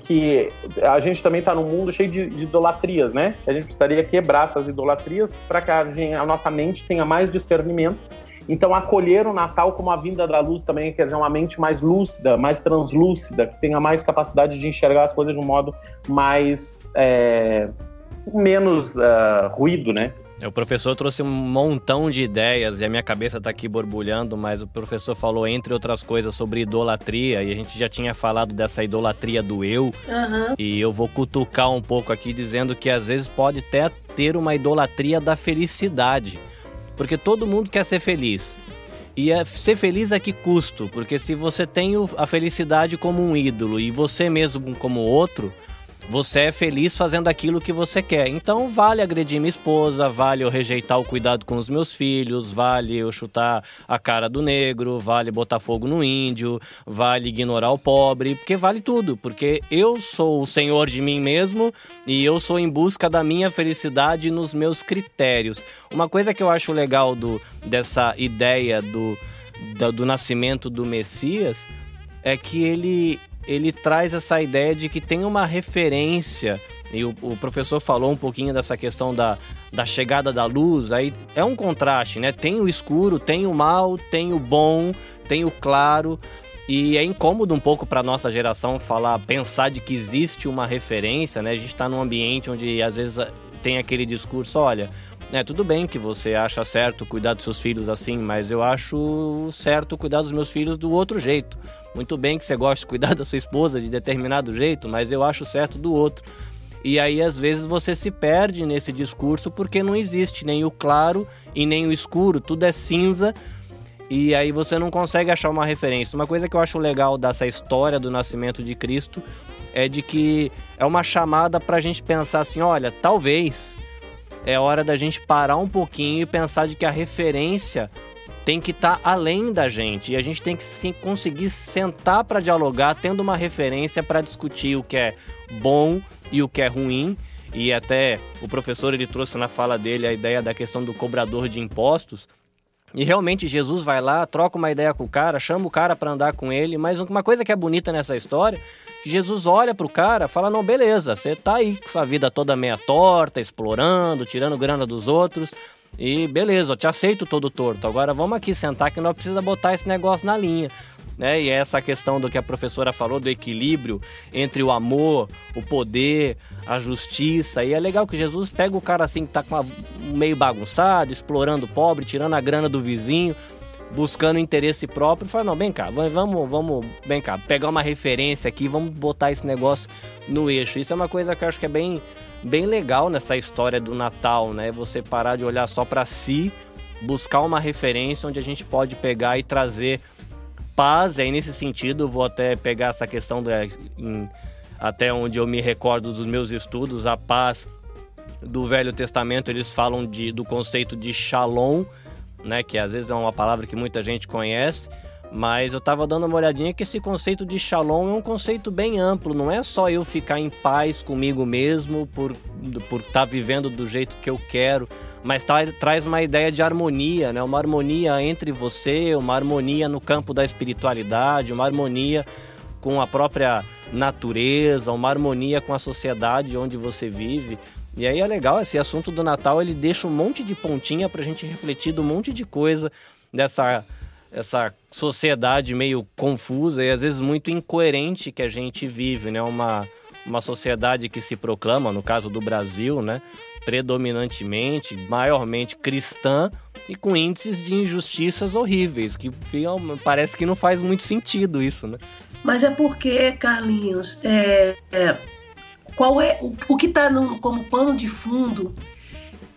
que a gente também está num mundo cheio de, de, idolatrias, né? A gente precisaria quebrar essas idolatrias para que a, gente, a nossa mente tenha mais discernimento então, acolher o Natal como a vinda da luz também, quer dizer, uma mente mais lúcida, mais translúcida, que tenha mais capacidade de enxergar as coisas de um modo mais. É, menos uh, ruído, né? O professor trouxe um montão de ideias e a minha cabeça está aqui borbulhando, mas o professor falou, entre outras coisas, sobre idolatria e a gente já tinha falado dessa idolatria do eu. Uhum. E eu vou cutucar um pouco aqui dizendo que às vezes pode até ter uma idolatria da felicidade. Porque todo mundo quer ser feliz. E é ser feliz a que custo? Porque se você tem a felicidade como um ídolo e você mesmo como outro, você é feliz fazendo aquilo que você quer. Então vale agredir minha esposa, vale eu rejeitar o cuidado com os meus filhos, vale eu chutar a cara do negro, vale botar fogo no índio, vale ignorar o pobre, porque vale tudo, porque eu sou o senhor de mim mesmo e eu sou em busca da minha felicidade nos meus critérios. Uma coisa que eu acho legal do, dessa ideia do, do, do nascimento do Messias é que ele ele traz essa ideia de que tem uma referência e o, o, professor falou um pouquinho dessa questão da, da chegada da luz. Aí é um contraste, né? Tem o escuro, tem o mal, tem o bom, tem o claro. E é incômodo um pouco para nossa geração falar, pensar de que existe uma referência, né? A gente está num ambiente onde às vezes tem aquele discurso, olha, é tudo bem que você acha certo cuidar dos seus filhos assim, mas eu acho certo cuidar dos meus filhos do outro jeito. Muito bem que você gosta de cuidar <laughs> da sua esposa de determinado jeito, mas eu acho certo do outro. E aí, às vezes, você se perde nesse discurso porque não existe nem o claro e nem o escuro, tudo é cinza. E aí você não consegue achar uma referência. Uma coisa que eu acho legal dessa história do nascimento de Cristo é de que é uma chamada para a gente pensar assim: olha, talvez é hora da gente parar um pouquinho e pensar de que a referência tem que estar tá além da gente e a gente tem que sim, conseguir sentar para dialogar, tendo uma referência para discutir o que é bom e o que é ruim. E até o professor ele trouxe na fala dele a ideia da questão do cobrador de impostos. E realmente Jesus vai lá, troca uma ideia com o cara, chama o cara para andar com ele. Mas uma coisa que é bonita nessa história, que Jesus olha pro cara, fala: "Não, beleza, você tá aí com sua vida toda meia torta, explorando, tirando grana dos outros, e beleza, eu te aceito todo torto. Agora vamos aqui sentar que nós precisa botar esse negócio na linha né? E é essa questão do que a professora falou do equilíbrio entre o amor, o poder, a justiça. E é legal que Jesus pega o cara assim que tá com uma, meio bagunçado, explorando o pobre, tirando a grana do vizinho, buscando interesse próprio, e fala: "Não, vem cá, vamos, vamos, vem cá, pegar uma referência aqui, vamos botar esse negócio no eixo". Isso é uma coisa que eu acho que é bem bem legal nessa história do Natal, né? Você parar de olhar só para si, buscar uma referência onde a gente pode pegar e trazer paz, aí nesse sentido, vou até pegar essa questão do, em, até onde eu me recordo dos meus estudos, a paz do Velho Testamento, eles falam de, do conceito de shalom, né, que às vezes é uma palavra que muita gente conhece, mas eu estava dando uma olhadinha que esse conceito de shalom é um conceito bem amplo, não é só eu ficar em paz comigo mesmo por por estar tá vivendo do jeito que eu quero, mas tra traz uma ideia de harmonia, né? Uma harmonia entre você, uma harmonia no campo da espiritualidade, uma harmonia com a própria natureza, uma harmonia com a sociedade onde você vive. E aí é legal, esse assunto do Natal, ele deixa um monte de pontinha pra gente refletir um monte de coisa dessa essa sociedade meio confusa e às vezes muito incoerente que a gente vive, né? Uma, uma sociedade que se proclama, no caso do Brasil, né? predominantemente, maiormente cristã e com índices de injustiças horríveis, que parece que não faz muito sentido isso, né? Mas é porque, Carlinhos, é, é qual é o, o que está como pano de fundo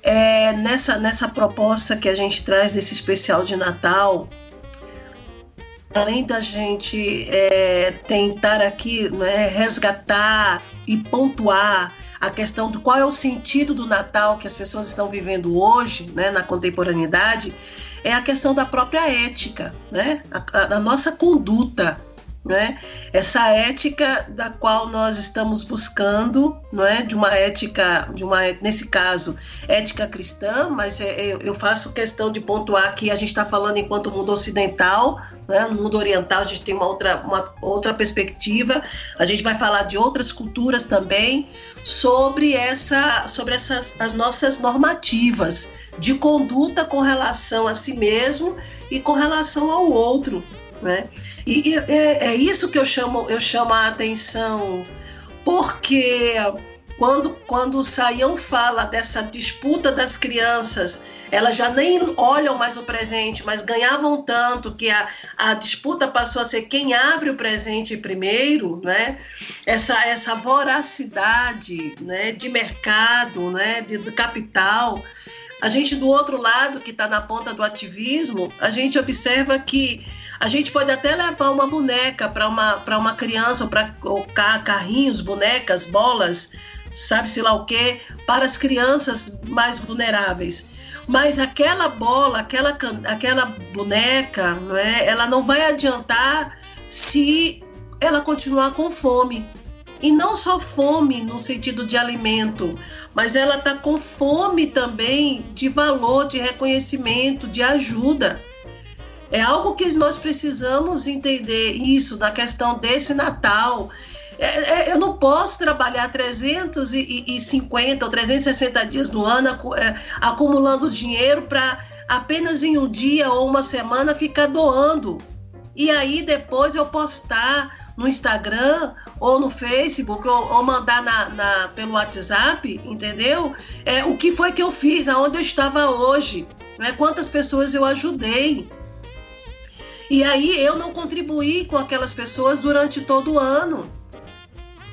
é nessa, nessa proposta que a gente traz desse especial de Natal, além da gente é, tentar aqui né, resgatar e pontuar a questão do qual é o sentido do Natal que as pessoas estão vivendo hoje, né, na contemporaneidade, é a questão da própria ética, né, a, a nossa conduta, né? Essa ética da qual nós estamos buscando, não é? De uma ética, de uma nesse caso, ética cristã, mas é, eu faço questão de pontuar que a gente está falando enquanto mundo ocidental, né? No mundo oriental a gente tem uma outra, uma outra perspectiva. A gente vai falar de outras culturas também sobre essa, sobre essas as nossas normativas de conduta com relação a si mesmo e com relação ao outro, né? E, e é, é, isso que eu chamo, eu chamo a atenção, porque quando, quando o Saião fala dessa disputa das crianças, elas já nem olham mais o presente, mas ganhavam tanto que a, a disputa passou a ser quem abre o presente primeiro, né? Essa, essa voracidade né? de mercado, né? de, de capital. A gente, do outro lado, que está na ponta do ativismo, a gente observa que a gente pode até levar uma boneca para uma, uma criança, ou para carrinhos, bonecas, bolas, sabe-se lá o que, para as crianças mais vulneráveis. Mas aquela bola, aquela, aquela boneca, não é, ela não vai adiantar se ela continuar com fome. E não só fome no sentido de alimento, mas ela está com fome também de valor, de reconhecimento, de ajuda. É algo que nós precisamos entender isso na questão desse Natal. É, é, eu não posso trabalhar 350 ou 360 dias no ano é, acumulando dinheiro para apenas em um dia ou uma semana ficar doando. E aí depois eu postar no Instagram ou no Facebook ou, ou mandar na, na, pelo WhatsApp, entendeu? É, o que foi que eu fiz, aonde eu estava hoje, né? quantas pessoas eu ajudei. E aí eu não contribuí com aquelas pessoas durante todo o ano.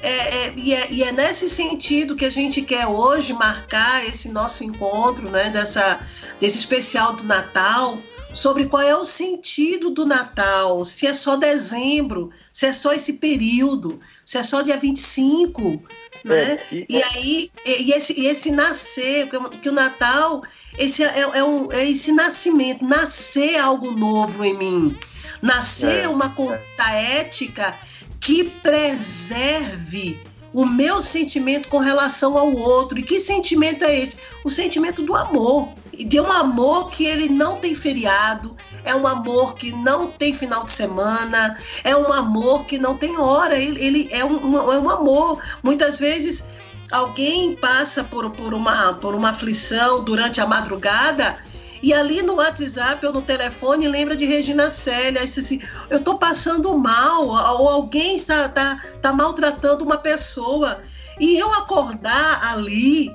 É, é, e, é, e, é, nesse sentido que a gente quer hoje marcar esse nosso encontro, né, dessa, desse especial do Natal, sobre qual é o sentido do Natal, se é só dezembro, se é só esse período, se é só dia 25, né? É, e, e, aí, e esse, e esse nascer, que o Natal, esse é, é, um, é esse nascimento, nascer algo novo em mim, nascer é, uma conta ética que preserve o meu sentimento com relação ao outro. E que sentimento é esse? O sentimento do amor. De um amor que ele não tem feriado, é um amor que não tem final de semana, é um amor que não tem hora, ele, ele é, um, é um amor. Muitas vezes alguém passa por, por, uma, por uma aflição durante a madrugada e ali no WhatsApp ou no telefone lembra de Regina Célia, assim, eu estou passando mal, ou alguém está, está, está maltratando uma pessoa. E eu acordar ali,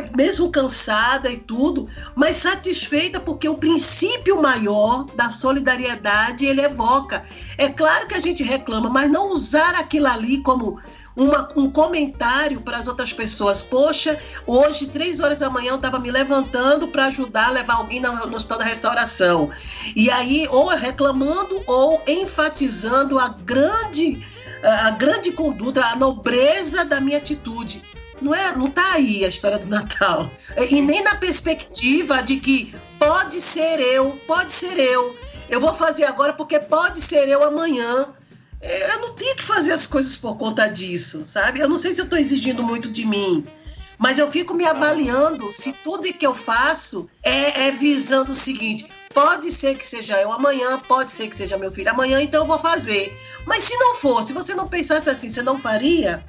mesmo cansada e tudo, mas satisfeita porque o princípio maior da solidariedade ele evoca. É claro que a gente reclama, mas não usar aquilo ali como uma, um comentário para as outras pessoas. Poxa, hoje, três horas da manhã, eu estava me levantando para ajudar a levar alguém no, no hospital da restauração. E aí, ou reclamando ou enfatizando a grande, a grande conduta, a nobreza da minha atitude. Não é, não tá aí a história do Natal. E nem na perspectiva de que pode ser eu, pode ser eu. Eu vou fazer agora porque pode ser eu amanhã. É, eu não tenho que fazer as coisas por conta disso, sabe? Eu não sei se eu estou exigindo muito de mim, mas eu fico me avaliando se tudo que eu faço é, é visando o seguinte: pode ser que seja eu amanhã, pode ser que seja meu filho amanhã, então eu vou fazer. Mas se não for, se você não pensasse assim, você não faria?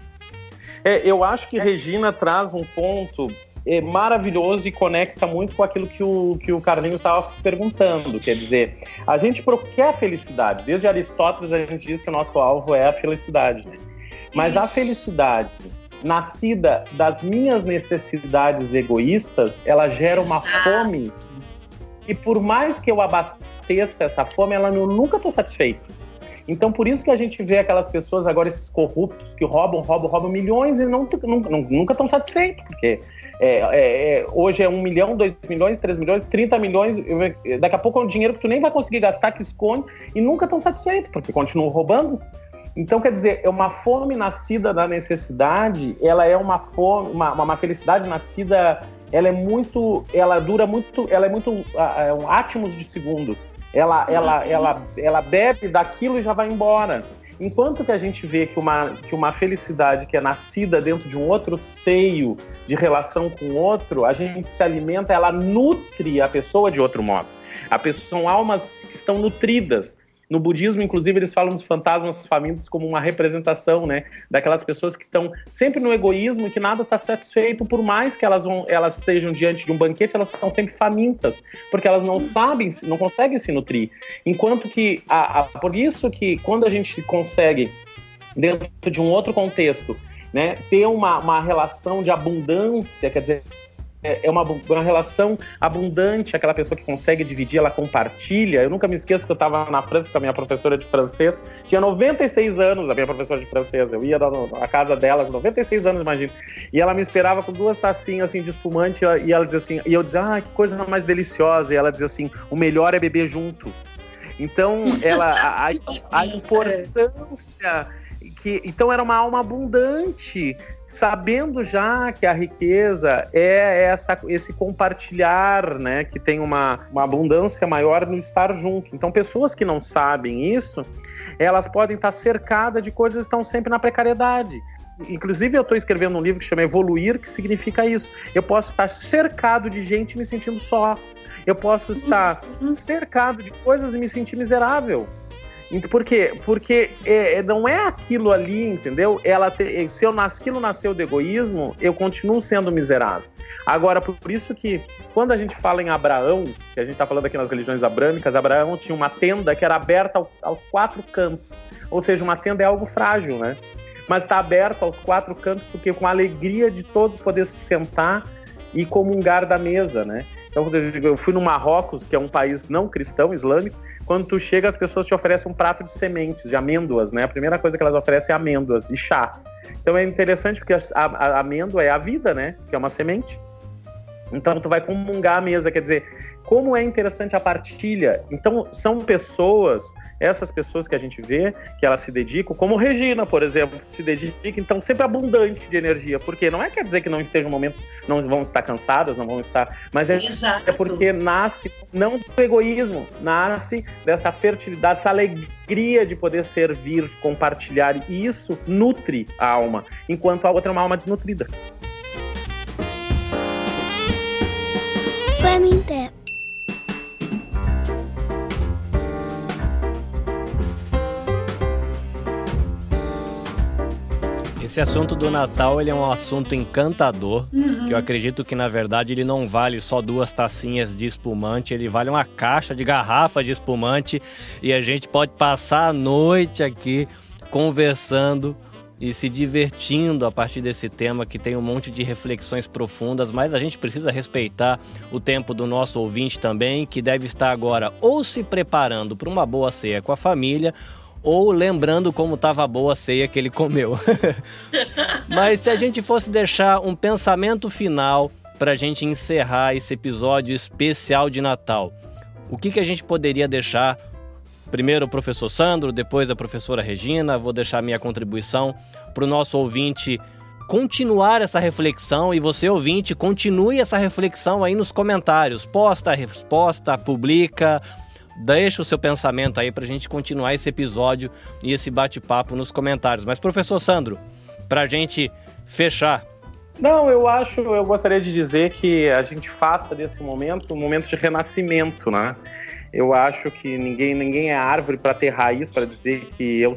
É, eu acho que Regina traz um ponto é maravilhoso e conecta muito com aquilo que o, que o Carlinhos estava perguntando. Quer dizer, a gente quer a felicidade. Desde Aristóteles a gente diz que o nosso alvo é a felicidade. Né? Mas Isso. a felicidade nascida das minhas necessidades egoístas, ela gera uma Exato. fome. E por mais que eu abasteça essa fome, ela eu nunca estou satisfeito. Então, por isso que a gente vê aquelas pessoas agora, esses corruptos, que roubam, roubam, roubam milhões e não, não, nunca estão satisfeitos, porque é, é, é, hoje é um milhão, dois milhões, três milhões, trinta milhões. Daqui a pouco é um dinheiro que tu nem vai conseguir gastar, que esconde, e nunca estão satisfeitos, porque continuam roubando. Então, quer dizer, é uma fome nascida da necessidade, ela é uma fome, uma, uma felicidade nascida, ela é muito, ela dura muito, ela é muito é um átomos de segundo. Ela, ela, ela, ela bebe daquilo e já vai embora. Enquanto que a gente vê que uma, que uma felicidade que é nascida dentro de um outro seio de relação com o outro, a gente se alimenta, ela nutre a pessoa de outro modo. A pessoa, são almas que estão nutridas. No budismo, inclusive, eles falam dos fantasmas famintos como uma representação, né, daquelas pessoas que estão sempre no egoísmo e que nada está satisfeito, por mais que elas, vão, elas estejam diante de um banquete, elas estão sempre famintas, porque elas não sabem, não conseguem se nutrir. Enquanto que, a, a, por isso que quando a gente consegue, dentro de um outro contexto, né, ter uma, uma relação de abundância, quer dizer, é, é uma, uma relação abundante, aquela pessoa que consegue dividir, ela compartilha. Eu nunca me esqueço que eu estava na França com a minha professora de francês, tinha 96 anos a minha professora de francês, eu ia na casa dela com 96 anos, imagina, e ela me esperava com duas tacinhas assim de espumante e ela dizia assim, e eu dizia, ah, que coisa mais deliciosa, e ela dizia assim, o melhor é beber junto. Então, ela, a, a <laughs> importância que, então era uma alma abundante sabendo já que a riqueza é essa, esse compartilhar, né, que tem uma, uma abundância maior no estar junto. Então, pessoas que não sabem isso, elas podem estar cercadas de coisas que estão sempre na precariedade. inclusive eu estou escrevendo um livro que chama Evoluir, que significa isso. Eu posso estar cercado de gente me sentindo só. Eu posso estar uhum. cercado de coisas e me sentir miserável. Por quê? Porque é, é, não é aquilo ali, entendeu? Ela te, se eu aquilo nasceu do egoísmo, eu continuo sendo miserável. Agora, por isso que quando a gente fala em Abraão, que a gente está falando aqui nas religiões abrâmicas, Abraão tinha uma tenda que era aberta ao, aos quatro cantos. Ou seja, uma tenda é algo frágil, né? Mas está aberta aos quatro cantos porque com a alegria de todos poder se sentar e comungar da mesa, né? Então, eu fui no Marrocos, que é um país não cristão, islâmico, quando tu chega, as pessoas te oferecem um prato de sementes, de amêndoas, né? A primeira coisa que elas oferecem é amêndoas e chá. Então é interessante porque a, a, a amêndoa é a vida, né? Que é uma semente. Então tu vai comungar a mesa, quer dizer, como é interessante a partilha. Então, são pessoas, essas pessoas que a gente vê, que elas se dedicam, como Regina, por exemplo, se dedica, então, sempre abundante de energia. Porque não é quer dizer que não esteja um momento, não vão estar cansadas, não vão estar. Mas é, é porque nasce não do egoísmo, nasce dessa fertilidade, essa alegria de poder servir, compartilhar. E isso nutre a alma, enquanto a outra é uma alma desnutrida. Para Esse assunto do Natal ele é um assunto encantador, uhum. que eu acredito que na verdade ele não vale só duas tacinhas de espumante, ele vale uma caixa de garrafa de espumante e a gente pode passar a noite aqui conversando e se divertindo a partir desse tema que tem um monte de reflexões profundas, mas a gente precisa respeitar o tempo do nosso ouvinte também, que deve estar agora ou se preparando para uma boa ceia com a família ou lembrando como estava boa a ceia que ele comeu. <laughs> Mas se a gente fosse deixar um pensamento final para a gente encerrar esse episódio especial de Natal, o que, que a gente poderia deixar? Primeiro o professor Sandro, depois a professora Regina, vou deixar minha contribuição para o nosso ouvinte continuar essa reflexão e você ouvinte continue essa reflexão aí nos comentários. Posta a resposta, publica, Deixa o seu pensamento aí para a gente continuar esse episódio e esse bate-papo nos comentários. Mas, professor Sandro, para a gente fechar. Não, eu acho, eu gostaria de dizer que a gente faça desse momento um momento de renascimento, né? Eu acho que ninguém, ninguém é árvore para ter raiz, para dizer que eu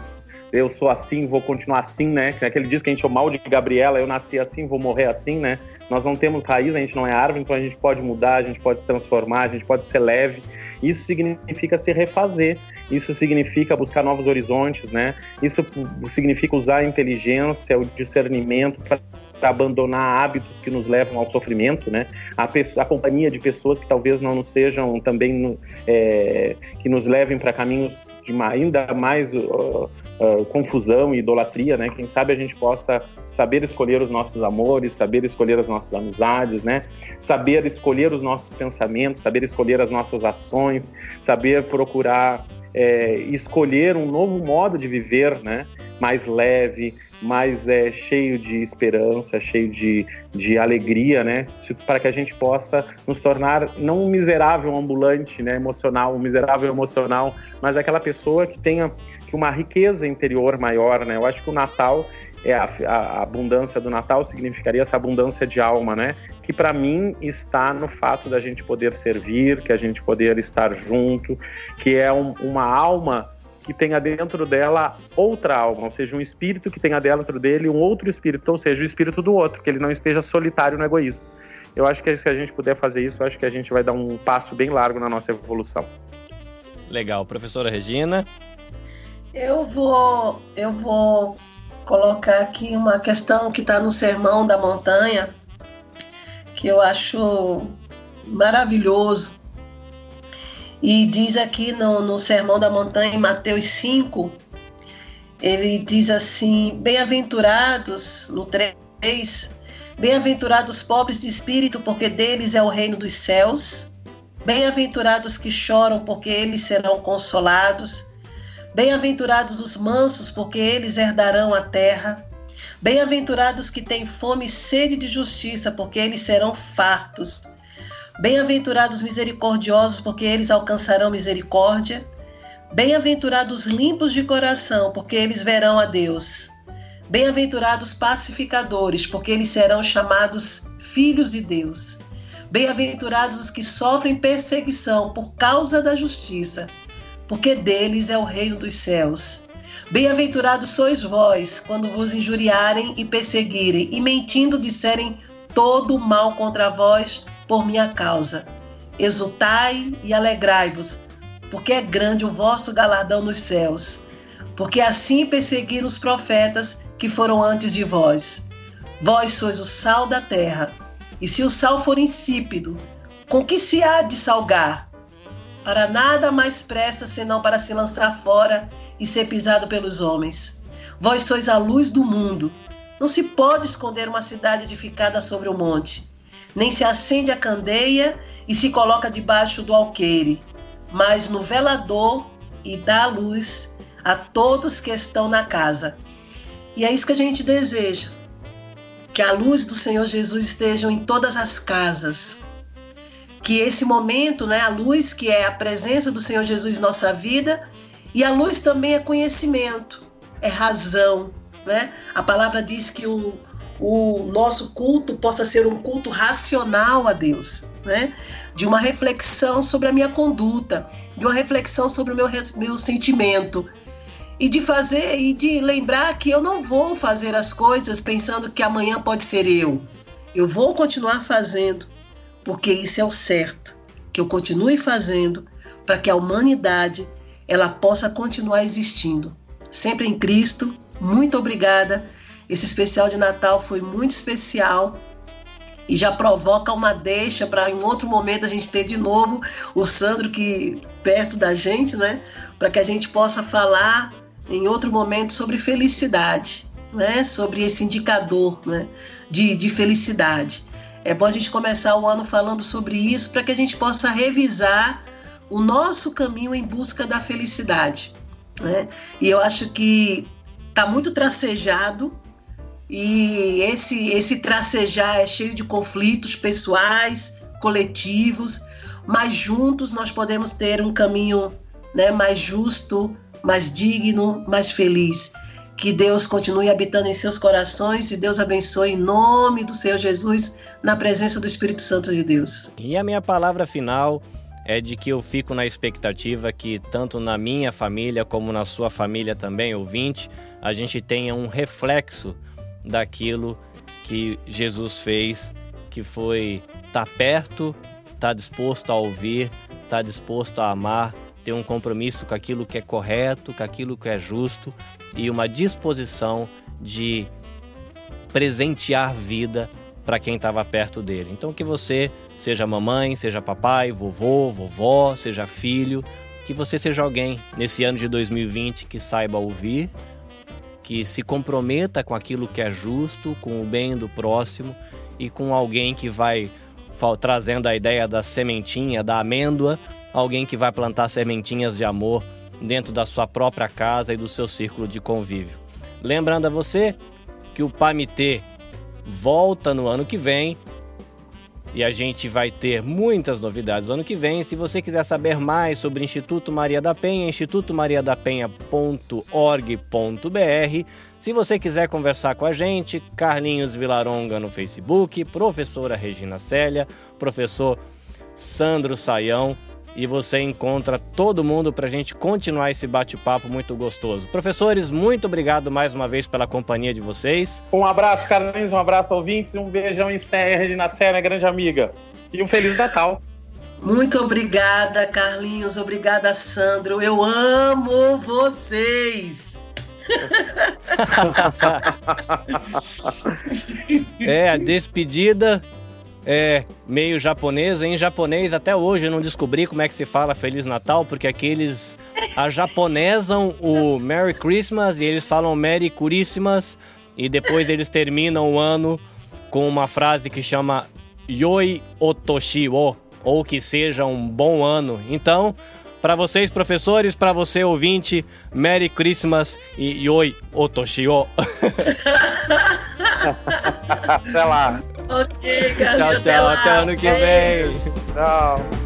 eu sou assim, vou continuar assim, né? Aquele diz que a gente é o mal de Gabriela, eu nasci assim, vou morrer assim, né? Nós não temos raiz, a gente não é árvore, então a gente pode mudar, a gente pode se transformar, a gente pode ser leve. Isso significa se refazer, isso significa buscar novos horizontes, né? Isso significa usar a inteligência, o discernimento para abandonar hábitos que nos levam ao sofrimento, né? A, a companhia de pessoas que talvez não sejam também é, que nos levem para caminhos de ainda mais uh, confusão e idolatria, né? Quem sabe a gente possa saber escolher os nossos amores, saber escolher as nossas amizades, né? Saber escolher os nossos pensamentos, saber escolher as nossas ações, saber procurar é, escolher um novo modo de viver, né? Mais leve, mais é, cheio de esperança, cheio de, de alegria, né? Para que a gente possa nos tornar não um miserável ambulante, né? Emocional, um miserável emocional, mas aquela pessoa que tenha uma riqueza interior maior, né? Eu acho que o Natal é a, a, abundância do Natal significaria essa abundância de alma, né? Que para mim está no fato da gente poder servir, que a gente poder estar junto, que é um, uma alma que tenha dentro dela outra alma, ou seja, um espírito que tenha dentro dele um outro espírito, ou seja, o espírito do outro, que ele não esteja solitário no egoísmo. Eu acho que se a gente puder fazer isso, eu acho que a gente vai dar um passo bem largo na nossa evolução. Legal, professora Regina. Eu vou, eu vou colocar aqui uma questão que está no Sermão da Montanha, que eu acho maravilhoso. E diz aqui no, no Sermão da Montanha, em Mateus 5, ele diz assim: Bem-aventurados, no 3, bem-aventurados pobres de espírito, porque deles é o reino dos céus. Bem-aventurados que choram, porque eles serão consolados. Bem-aventurados os mansos, porque eles herdarão a terra. Bem-aventurados que têm fome e sede de justiça, porque eles serão fartos. Bem-aventurados misericordiosos, porque eles alcançarão misericórdia. Bem-aventurados limpos de coração, porque eles verão a Deus. Bem-aventurados pacificadores, porque eles serão chamados filhos de Deus. Bem-aventurados os que sofrem perseguição por causa da justiça, porque deles é o reino dos céus. Bem-aventurados sois vós, quando vos injuriarem e perseguirem, e mentindo disserem todo o mal contra vós por minha causa. Exultai e alegrai-vos, porque é grande o vosso galardão nos céus. Porque assim perseguiram os profetas que foram antes de vós. Vós sois o sal da terra. E se o sal for insípido, com que se há de salgar? Para nada mais presta senão para se lançar fora e ser pisado pelos homens. Vós sois a luz do mundo. Não se pode esconder uma cidade edificada sobre o um monte, nem se acende a candeia e se coloca debaixo do alqueire, mas no velador e dá luz a todos que estão na casa. E é isso que a gente deseja. Que a luz do Senhor Jesus esteja em todas as casas. Que esse momento, né, a luz que é a presença do Senhor Jesus em nossa vida, e a luz também é conhecimento, é razão, né? A palavra diz que o, o nosso culto possa ser um culto racional a Deus, né? De uma reflexão sobre a minha conduta, de uma reflexão sobre o meu, meu sentimento, e de fazer e de lembrar que eu não vou fazer as coisas pensando que amanhã pode ser eu. Eu vou continuar fazendo, porque isso é o certo, que eu continue fazendo para que a humanidade ela possa continuar existindo. Sempre em Cristo. Muito obrigada. Esse especial de Natal foi muito especial e já provoca uma deixa para em outro momento a gente ter de novo o Sandro que perto da gente, né? Para que a gente possa falar em outro momento sobre felicidade, né? sobre esse indicador né? de, de felicidade. É bom a gente começar o ano falando sobre isso para que a gente possa revisar o nosso caminho em busca da felicidade. Né? E eu acho que está muito tracejado e esse, esse tracejar é cheio de conflitos pessoais, coletivos, mas juntos nós podemos ter um caminho né, mais justo, mais digno, mais feliz. Que Deus continue habitando em seus corações e Deus abençoe em nome do Senhor Jesus, na presença do Espírito Santo de Deus. E a minha palavra final é de que eu fico na expectativa que tanto na minha família como na sua família também, ouvinte, a gente tenha um reflexo daquilo que Jesus fez, que foi estar tá perto, estar tá disposto a ouvir, estar tá disposto a amar, ter um compromisso com aquilo que é correto, com aquilo que é justo e uma disposição de presentear vida para quem estava perto dele. Então que você seja mamãe, seja papai, vovô, vovó, seja filho, que você seja alguém nesse ano de 2020 que saiba ouvir, que se comprometa com aquilo que é justo, com o bem do próximo e com alguém que vai trazendo a ideia da sementinha, da amêndoa, alguém que vai plantar sementinhas de amor dentro da sua própria casa e do seu círculo de convívio. Lembrando a você que o PAMITê volta no ano que vem e a gente vai ter muitas novidades no ano que vem. Se você quiser saber mais sobre o Instituto Maria da Penha, institutomariadapenha.org.br. Se você quiser conversar com a gente, Carlinhos Vilaronga no Facebook, professora Regina Célia, professor Sandro Saião e você encontra todo mundo para a gente continuar esse bate-papo muito gostoso. Professores, muito obrigado mais uma vez pela companhia de vocês. Um abraço, Carlinhos, um abraço, ouvintes, um beijão em Serra, Regina Serra, grande amiga. E um Feliz Natal. Muito obrigada, Carlinhos. Obrigada, Sandro. Eu amo vocês. <laughs> é, a despedida é meio japonesa. Em japonês, até hoje eu não descobri como é que se fala Feliz Natal, porque aqueles a japonesam o Merry Christmas e eles falam Merry Christmas e depois eles terminam o ano com uma frase que chama Yoi Otoshi o, ou que seja um bom ano. Então, para vocês professores, para você ouvinte, Merry Christmas e Yoi Otoshi o. <laughs> Até lá. Ok, galera. Tchau, tchau. Até ano que vem. Tchau.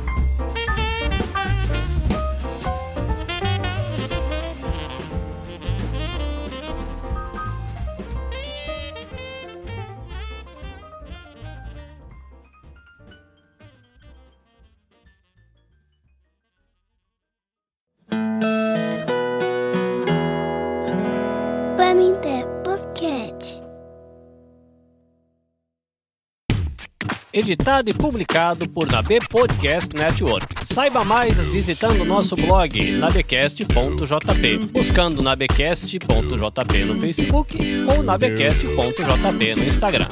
Editado e publicado por Nabe Podcast Network. Saiba mais visitando nosso blog nabecast.jp, buscando nabecast.jp no Facebook ou nabecast.jp no Instagram.